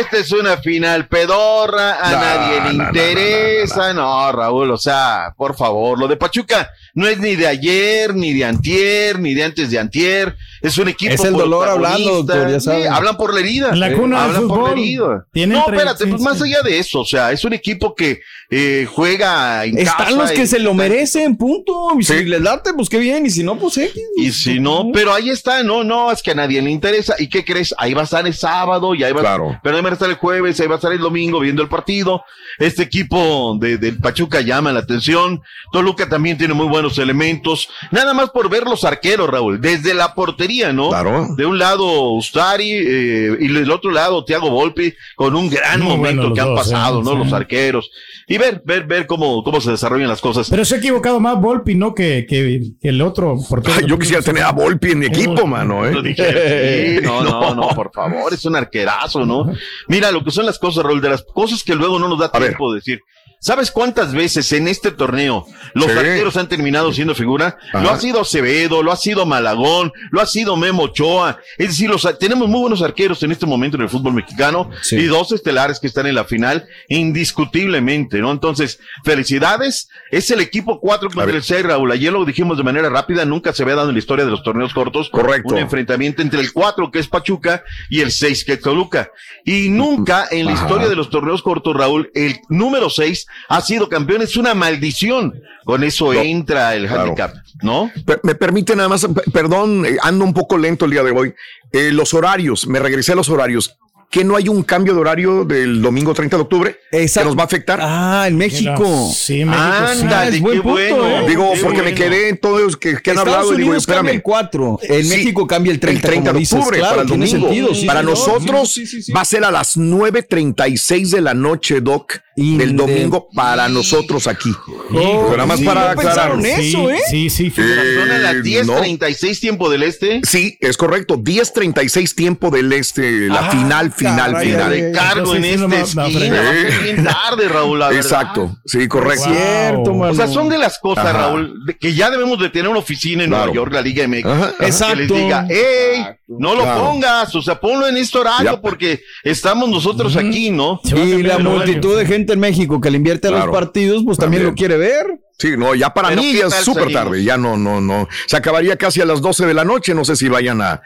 Speaker 22: Esta es una final pedorra, a
Speaker 1: No,
Speaker 22: nadie le
Speaker 1: no, no,
Speaker 22: interesa, no, Raúl, o sea, por favor, lo de Pachuca juga. No es ni de ayer, ni de antier, ni de antes de antier. Es un equipo
Speaker 5: Es el dolor hablando,
Speaker 22: protagonista.
Speaker 5: doctor, ya
Speaker 22: Sí, hablan por la herida.
Speaker 21: La cuna
Speaker 22: hablan por la herida. No, espérate,
Speaker 21: sí,
Speaker 22: pues
Speaker 21: sí.
Speaker 22: más allá de eso, o sea, es un equipo que eh, juega en
Speaker 5: Están
Speaker 22: casa
Speaker 5: los que
Speaker 22: y-
Speaker 5: se lo merecen, punto. Y si les late, pues qué bien. Y si no, pues X.
Speaker 22: Y si no, pero ahí está, no, no, es que a nadie le interesa. ¿Y qué crees? Ahí va a estar el sábado y ahí va
Speaker 1: Claro.
Speaker 22: pero ahí va a estar el jueves, ahí va a estar el domingo viendo el partido. Este equipo de, del Pachuca llama la atención. Toluca también tiene muy buenos elementos. Nada más por ver los arqueros, Raúl, desde la portería, ¿no?
Speaker 1: Claro.
Speaker 22: De un lado Ustari eh, y del otro lado Thiago Volpi con un gran
Speaker 21: Muy
Speaker 22: momento que
Speaker 21: los
Speaker 22: han
Speaker 21: dos,
Speaker 22: pasado,
Speaker 21: eh,
Speaker 22: ¿no?
Speaker 21: sí.
Speaker 22: Los arqueros. Y ver, ver, ver cómo, cómo se desarrollan las cosas.
Speaker 21: Pero se ha equivocado más Volpi, ¿no? Que, que, que el otro. portero.
Speaker 1: Ay, yo quisiera tener a Volpi en mi equipo, mano,
Speaker 22: Lo
Speaker 1: ¿eh?
Speaker 22: dije, sí, no, no, no, por favor, es un arquerazo, ¿no? Mira lo que son las cosas, Raúl, de las cosas que luego no nos da tiempo de decir. ¿Sabes cuántas veces en este torneo los
Speaker 1: Sí.
Speaker 22: arqueros han terminado siendo figura?
Speaker 1: Ajá.
Speaker 22: Lo ha sido Acevedo, lo ha sido Malagón, lo ha sido Memo Ochoa. Es decir, los, tenemos muy buenos arqueros en este momento en el fútbol mexicano
Speaker 5: Sí.
Speaker 22: y dos estelares que están en la final, indiscutiblemente, ¿no? Entonces, felicidades. Es el equipo 4 contra el 6, Raúl. Ayer lo dijimos de manera rápida, nunca se había dado en la historia de los torneos cortos.
Speaker 1: Correcto.
Speaker 22: Un enfrentamiento entre el 4 que es Pachuca y el 6 que es Toluca. Y nunca en la
Speaker 1: Ajá.
Speaker 22: historia de los torneos cortos, Raúl, el número 6 ha sido campeón. Es una maldición. Con eso entra el
Speaker 1: claro.
Speaker 22: handicap, ¿no?
Speaker 1: Me permite nada más, perdón, eh, ando un poco lento el día de hoy. Eh, los horarios, me regresé a los horarios. ¿Que no hay un cambio de horario del domingo 30 de octubre?
Speaker 5: Exacto.
Speaker 1: ¿Que nos va a afectar?
Speaker 5: Ah, en México.
Speaker 21: Sí, México. sí.
Speaker 22: Ándale,
Speaker 5: es buen
Speaker 22: qué
Speaker 5: punto,
Speaker 22: bueno.
Speaker 5: ¿eh?
Speaker 1: Digo,
Speaker 22: qué
Speaker 1: porque me
Speaker 22: bueno.
Speaker 1: quedé en todo eso que, que han hablado y digo,
Speaker 5: Unidos cambia
Speaker 1: espérame.
Speaker 5: el 4. En
Speaker 1: Sí,
Speaker 5: México cambia el 30,
Speaker 1: el 30
Speaker 5: como
Speaker 1: de
Speaker 5: dices.
Speaker 1: octubre
Speaker 5: Claro,
Speaker 1: para el domingo.
Speaker 5: sentido, sí,
Speaker 1: para
Speaker 5: señor.
Speaker 1: nosotros
Speaker 5: Sí, sí, sí, sí.
Speaker 1: va a ser a las 9.36 de la noche, Doc,
Speaker 5: Y
Speaker 1: del
Speaker 5: de-
Speaker 1: domingo para nosotros aquí.
Speaker 5: Oh,
Speaker 1: Pero nada más
Speaker 5: sí,
Speaker 1: para
Speaker 5: no
Speaker 1: aclarar.
Speaker 5: eso, ¿eh?
Speaker 21: Sí, sí, sí.
Speaker 22: Son a las
Speaker 1: Eh,
Speaker 22: 10.36 tiempo del este.
Speaker 1: Sí, es correcto. 10.36 tiempo del este, la
Speaker 5: Ah,
Speaker 1: final, final,
Speaker 5: caray,
Speaker 1: final.
Speaker 5: ay, ay,
Speaker 22: Cargo en esta
Speaker 21: no, no,
Speaker 22: esquina. bien tarde, Raúl, la.
Speaker 1: Exacto, sí, correcto.
Speaker 21: Wow.
Speaker 5: Cierto.
Speaker 22: O sea, son de las cosas,
Speaker 1: Ajá.
Speaker 22: Raúl, de que ya debemos de tener una oficina en
Speaker 1: Claro.
Speaker 22: Nueva York, la Liga MX,
Speaker 1: Ajá,
Speaker 22: que les
Speaker 5: Exacto.
Speaker 22: diga, hey, no lo
Speaker 1: Claro.
Speaker 22: pongas, o sea, ponlo en este horario
Speaker 1: Ya.
Speaker 22: porque estamos nosotros aquí, ¿no?
Speaker 5: Y la
Speaker 21: horario.
Speaker 5: multitud de gente en México que le invierte a
Speaker 1: Claro.
Speaker 5: los partidos, pues también,
Speaker 1: También.
Speaker 5: lo quiere ver.
Speaker 1: Sí, no, ya para
Speaker 22: Pero
Speaker 1: mí
Speaker 22: ¿qué
Speaker 1: ya es súper tarde. Ya no, no, no. Se acabaría casi a las 12 de la noche. No sé si vayan a,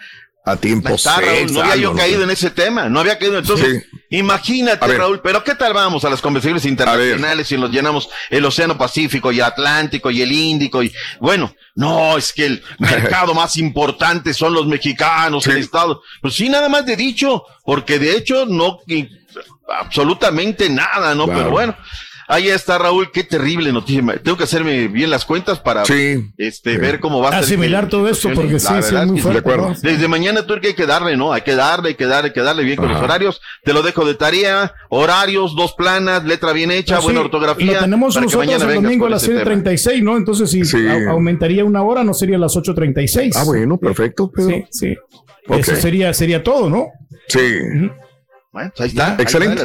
Speaker 1: a tiempo
Speaker 22: está, Raúl,
Speaker 1: seis,
Speaker 22: no había yo caído en ese tema, no había caído. Entonces, imagínate,
Speaker 1: ver.
Speaker 22: Raúl, pero ¿qué tal vamos a las convenciones internacionales si nos llenamos el Océano Pacífico y Atlántico y el Índico? Y bueno, no, es que el mercado más importante son los mexicanos, el Estado. Pues sí, nada más de dicho, porque de hecho no, y- absolutamente nada, ¿no? Pero bueno. Ahí está Raúl, qué terrible noticia. Tengo que hacerme bien las cuentas para
Speaker 1: Sí.
Speaker 22: este, ver cómo va a ser
Speaker 21: Asimilar todo esto, porque
Speaker 22: La
Speaker 21: sí, sí,
Speaker 22: verdad
Speaker 21: es muy fuerte.
Speaker 1: de acuerdo.
Speaker 21: ¿no?
Speaker 22: desde mañana tú que hay que darle, ¿no? Hay que darle, hay que darle, hay que darle bien con los horarios. Te lo dejo de tarea, horarios, dos planas, letra bien hecha,
Speaker 21: Pues sí,
Speaker 22: buena ortografía.
Speaker 21: Lo tenemos nosotros
Speaker 22: mañana
Speaker 21: el domingo a las
Speaker 22: ese tema.
Speaker 21: 7.36, ¿no? Entonces, si
Speaker 1: Sí.
Speaker 21: aumentaría una hora, no sería las 8.36.
Speaker 1: Ah, bueno, perfecto. Pedro.
Speaker 21: Sí, sí. Eso sería, sería todo, ¿no?
Speaker 1: Sí.
Speaker 22: Bueno, pues ahí está. ahí
Speaker 1: Excelente.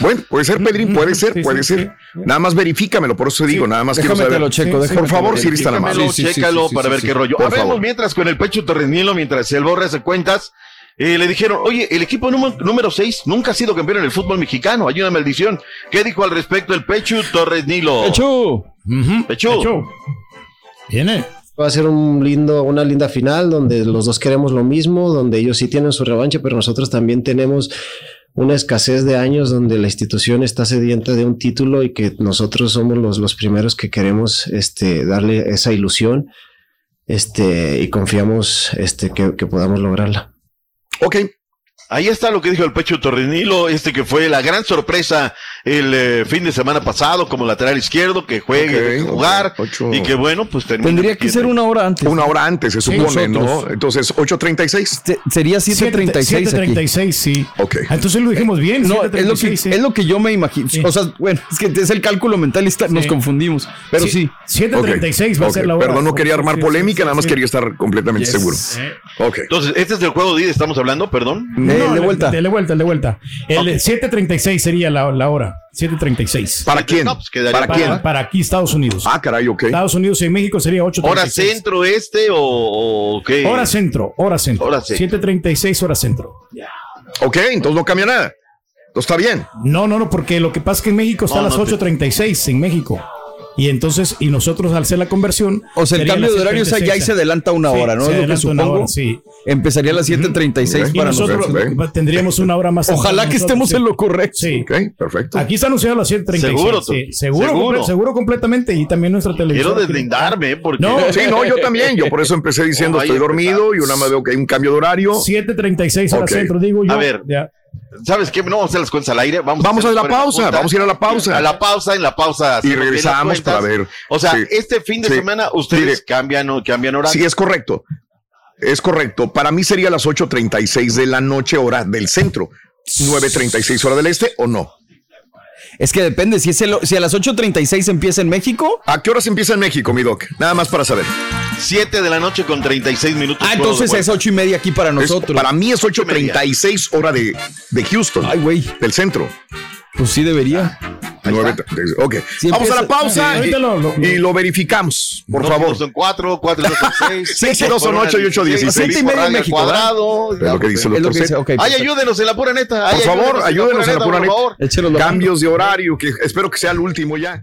Speaker 1: Bueno, puede ser, Pedrín, puede ser,
Speaker 21: Sí,
Speaker 1: puede
Speaker 21: sí,
Speaker 1: ser. Nada más verifícamelo, por eso digo, nada más quiero saber.
Speaker 5: lo checo,
Speaker 1: Por favor, si eres tan amable.
Speaker 22: Chécalo,
Speaker 5: Sí, sí, sí,
Speaker 22: chécalo
Speaker 5: sí,
Speaker 22: para
Speaker 5: sí,
Speaker 22: ver
Speaker 5: sí.
Speaker 22: qué rollo.
Speaker 1: Por
Speaker 22: Hablemos
Speaker 1: favor.
Speaker 22: mientras con el Pecho Torrenilo, mientras el Borre hace cuentas. eh, le dijeron, oye, el equipo número, número 6 nunca ha sido campeón en el fútbol mexicano. Hay una maldición. ¿Qué dijo al respecto el Pecho Torres Nilo? Pechu.
Speaker 21: Hecho. Viene.
Speaker 23: Va a ser un lindo, una linda final donde los dos queremos lo mismo, donde ellos sí tienen su revancha, pero nosotros también tenemos una escasez de años donde la institución está sedienta de un título y que nosotros somos los, los primeros que queremos este, darle esa ilusión este, y confiamos este, que, que podamos lograrla.
Speaker 1: Ok.
Speaker 22: Ahí está lo que dijo el Pecho Torrenilo, este que fue la gran sorpresa el eh, fin de semana pasado como lateral izquierdo, que juegue, jugar
Speaker 1: ocho.
Speaker 22: y que bueno, pues
Speaker 5: Tendría que ser una hora antes.
Speaker 1: Una hora antes, se supone, ¿no? Entonces, 8.36.
Speaker 5: Se- Sería 7.36 aquí.
Speaker 21: 7.36, sí.
Speaker 1: Ok.
Speaker 21: Ah, Entonces lo dijimos bien.
Speaker 5: No, es lo, que,
Speaker 21: 7.36, sí.
Speaker 5: es lo que yo me imagino.
Speaker 21: Sí.
Speaker 5: O sea, bueno, es que es el cálculo mental y está- nos confundimos. Pero sí.
Speaker 21: 7.36 va a ser la hora.
Speaker 1: Perdón, no quería armar
Speaker 21: Sí,
Speaker 1: polémica,
Speaker 21: sí,
Speaker 1: nada más
Speaker 21: sí.
Speaker 1: quería estar completamente
Speaker 5: Yes.
Speaker 1: seguro. Ok.
Speaker 22: Entonces, este es el juego de ida, estamos hablando, perdón.
Speaker 5: Eh,
Speaker 21: No,
Speaker 5: de vuelta.
Speaker 21: De, de vuelta, de vuelta. El 7.36 sería la, la hora. 7.36.
Speaker 1: ¿Para quién?
Speaker 22: Pues
Speaker 1: ¿Para
Speaker 21: Para,
Speaker 1: quién?
Speaker 21: para aquí, Estados Unidos.
Speaker 1: Ah, caray, ok.
Speaker 21: Estados Unidos y México sería 8.36.
Speaker 22: ¿Hora centro este o, o qué?
Speaker 21: Hora centro, hora centro.
Speaker 22: Hora centro.
Speaker 21: 7.36 hora centro.
Speaker 1: Ok, entonces no cambia nada. Entonces está bien.
Speaker 21: No, no, no, porque lo que pasa es que en México está
Speaker 22: No,
Speaker 21: a las
Speaker 22: no te-
Speaker 21: 8.36 en México. Y entonces, y nosotros al hacer la conversión.
Speaker 5: O sea, el cambio de horario o sea, ya ahí
Speaker 21: 7:36.
Speaker 5: se adelanta una
Speaker 21: Sí,
Speaker 5: hora, ¿no?
Speaker 21: se
Speaker 5: Es lo que
Speaker 21: adelanta una
Speaker 5: supongo.
Speaker 21: hora, sí.
Speaker 5: Empezaría a las 7:36
Speaker 21: Y
Speaker 5: para
Speaker 21: nosotros
Speaker 5: nosotros.
Speaker 21: tendríamos una hora más.
Speaker 5: Ojalá que
Speaker 21: nosotros,
Speaker 5: estemos
Speaker 21: sí.
Speaker 5: en lo correcto.
Speaker 21: Sí.
Speaker 1: Ok, perfecto.
Speaker 21: Aquí está anunciado a las 7:36.
Speaker 22: Seguro,
Speaker 21: sí. seguro,
Speaker 22: Seguro.
Speaker 21: comple- seguro completamente. Y también nuestra televisión.
Speaker 22: Quiero deslindarme, ¿eh? porque.
Speaker 21: No,
Speaker 1: Sí, no, yo también. Yo por eso empecé diciendo
Speaker 22: ahí
Speaker 1: estoy dormido y una me veo que hay un cambio de horario.
Speaker 21: 7:36 hora
Speaker 1: Ok.
Speaker 21: centro, digo yo.
Speaker 22: A ver.
Speaker 21: Ya.
Speaker 22: ¿Sabes qué? No vamos a hacer las cuentas al aire. Vamos,
Speaker 1: Vamos a
Speaker 22: hacer
Speaker 1: la pausa, vamos a ir a la pausa.
Speaker 22: A la pausa, en la pausa. las
Speaker 1: regresamos para ver.
Speaker 22: O sea,
Speaker 1: Sí.
Speaker 22: este fin de
Speaker 1: Sí.
Speaker 22: semana ustedes
Speaker 1: Mire.
Speaker 22: cambian, cambian horario.
Speaker 1: Sí, es correcto. Es correcto. Para mí sería las 8.36 de la noche, hora del centro. 9.36 hora del este o no.
Speaker 5: Es que depende, si, es el- si a las 8.36 empieza en México.
Speaker 1: ¿A qué horas empieza en México, mi doc? Nada más para saber.
Speaker 22: 7 de la noche con 36 minutos.
Speaker 5: Ah, entonces es ocho y media aquí para
Speaker 1: Es-
Speaker 5: nosotros.
Speaker 1: para mí es 8.36 hora de, de Houston.
Speaker 5: Ay, güey.
Speaker 1: Del centro.
Speaker 5: Pues sí debería.
Speaker 1: Nueve- ok.
Speaker 5: Sí,
Speaker 1: Vamos a la
Speaker 5: empieza-
Speaker 1: pausa
Speaker 21: Sí,
Speaker 1: y,
Speaker 21: lo- lo-
Speaker 1: y lo verificamos, por
Speaker 22: Dos
Speaker 1: favor.
Speaker 22: son 4, 4 son 6.
Speaker 1: Sí, sí, dos son ocho y ocho, dieciséis.
Speaker 5: Siete y media en México,
Speaker 22: Cuadrado.
Speaker 1: Es lo que dice el doctor
Speaker 5: que dice,
Speaker 1: Z.
Speaker 5: ok.
Speaker 22: Ay, ayúdenos en la pura neta. Ay,
Speaker 1: Por favor, ayúdenos en la pura
Speaker 22: por
Speaker 1: neta. Cambios de horario, que espero que sea el último ya.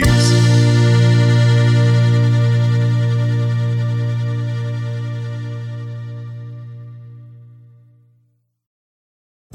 Speaker 1: Flores.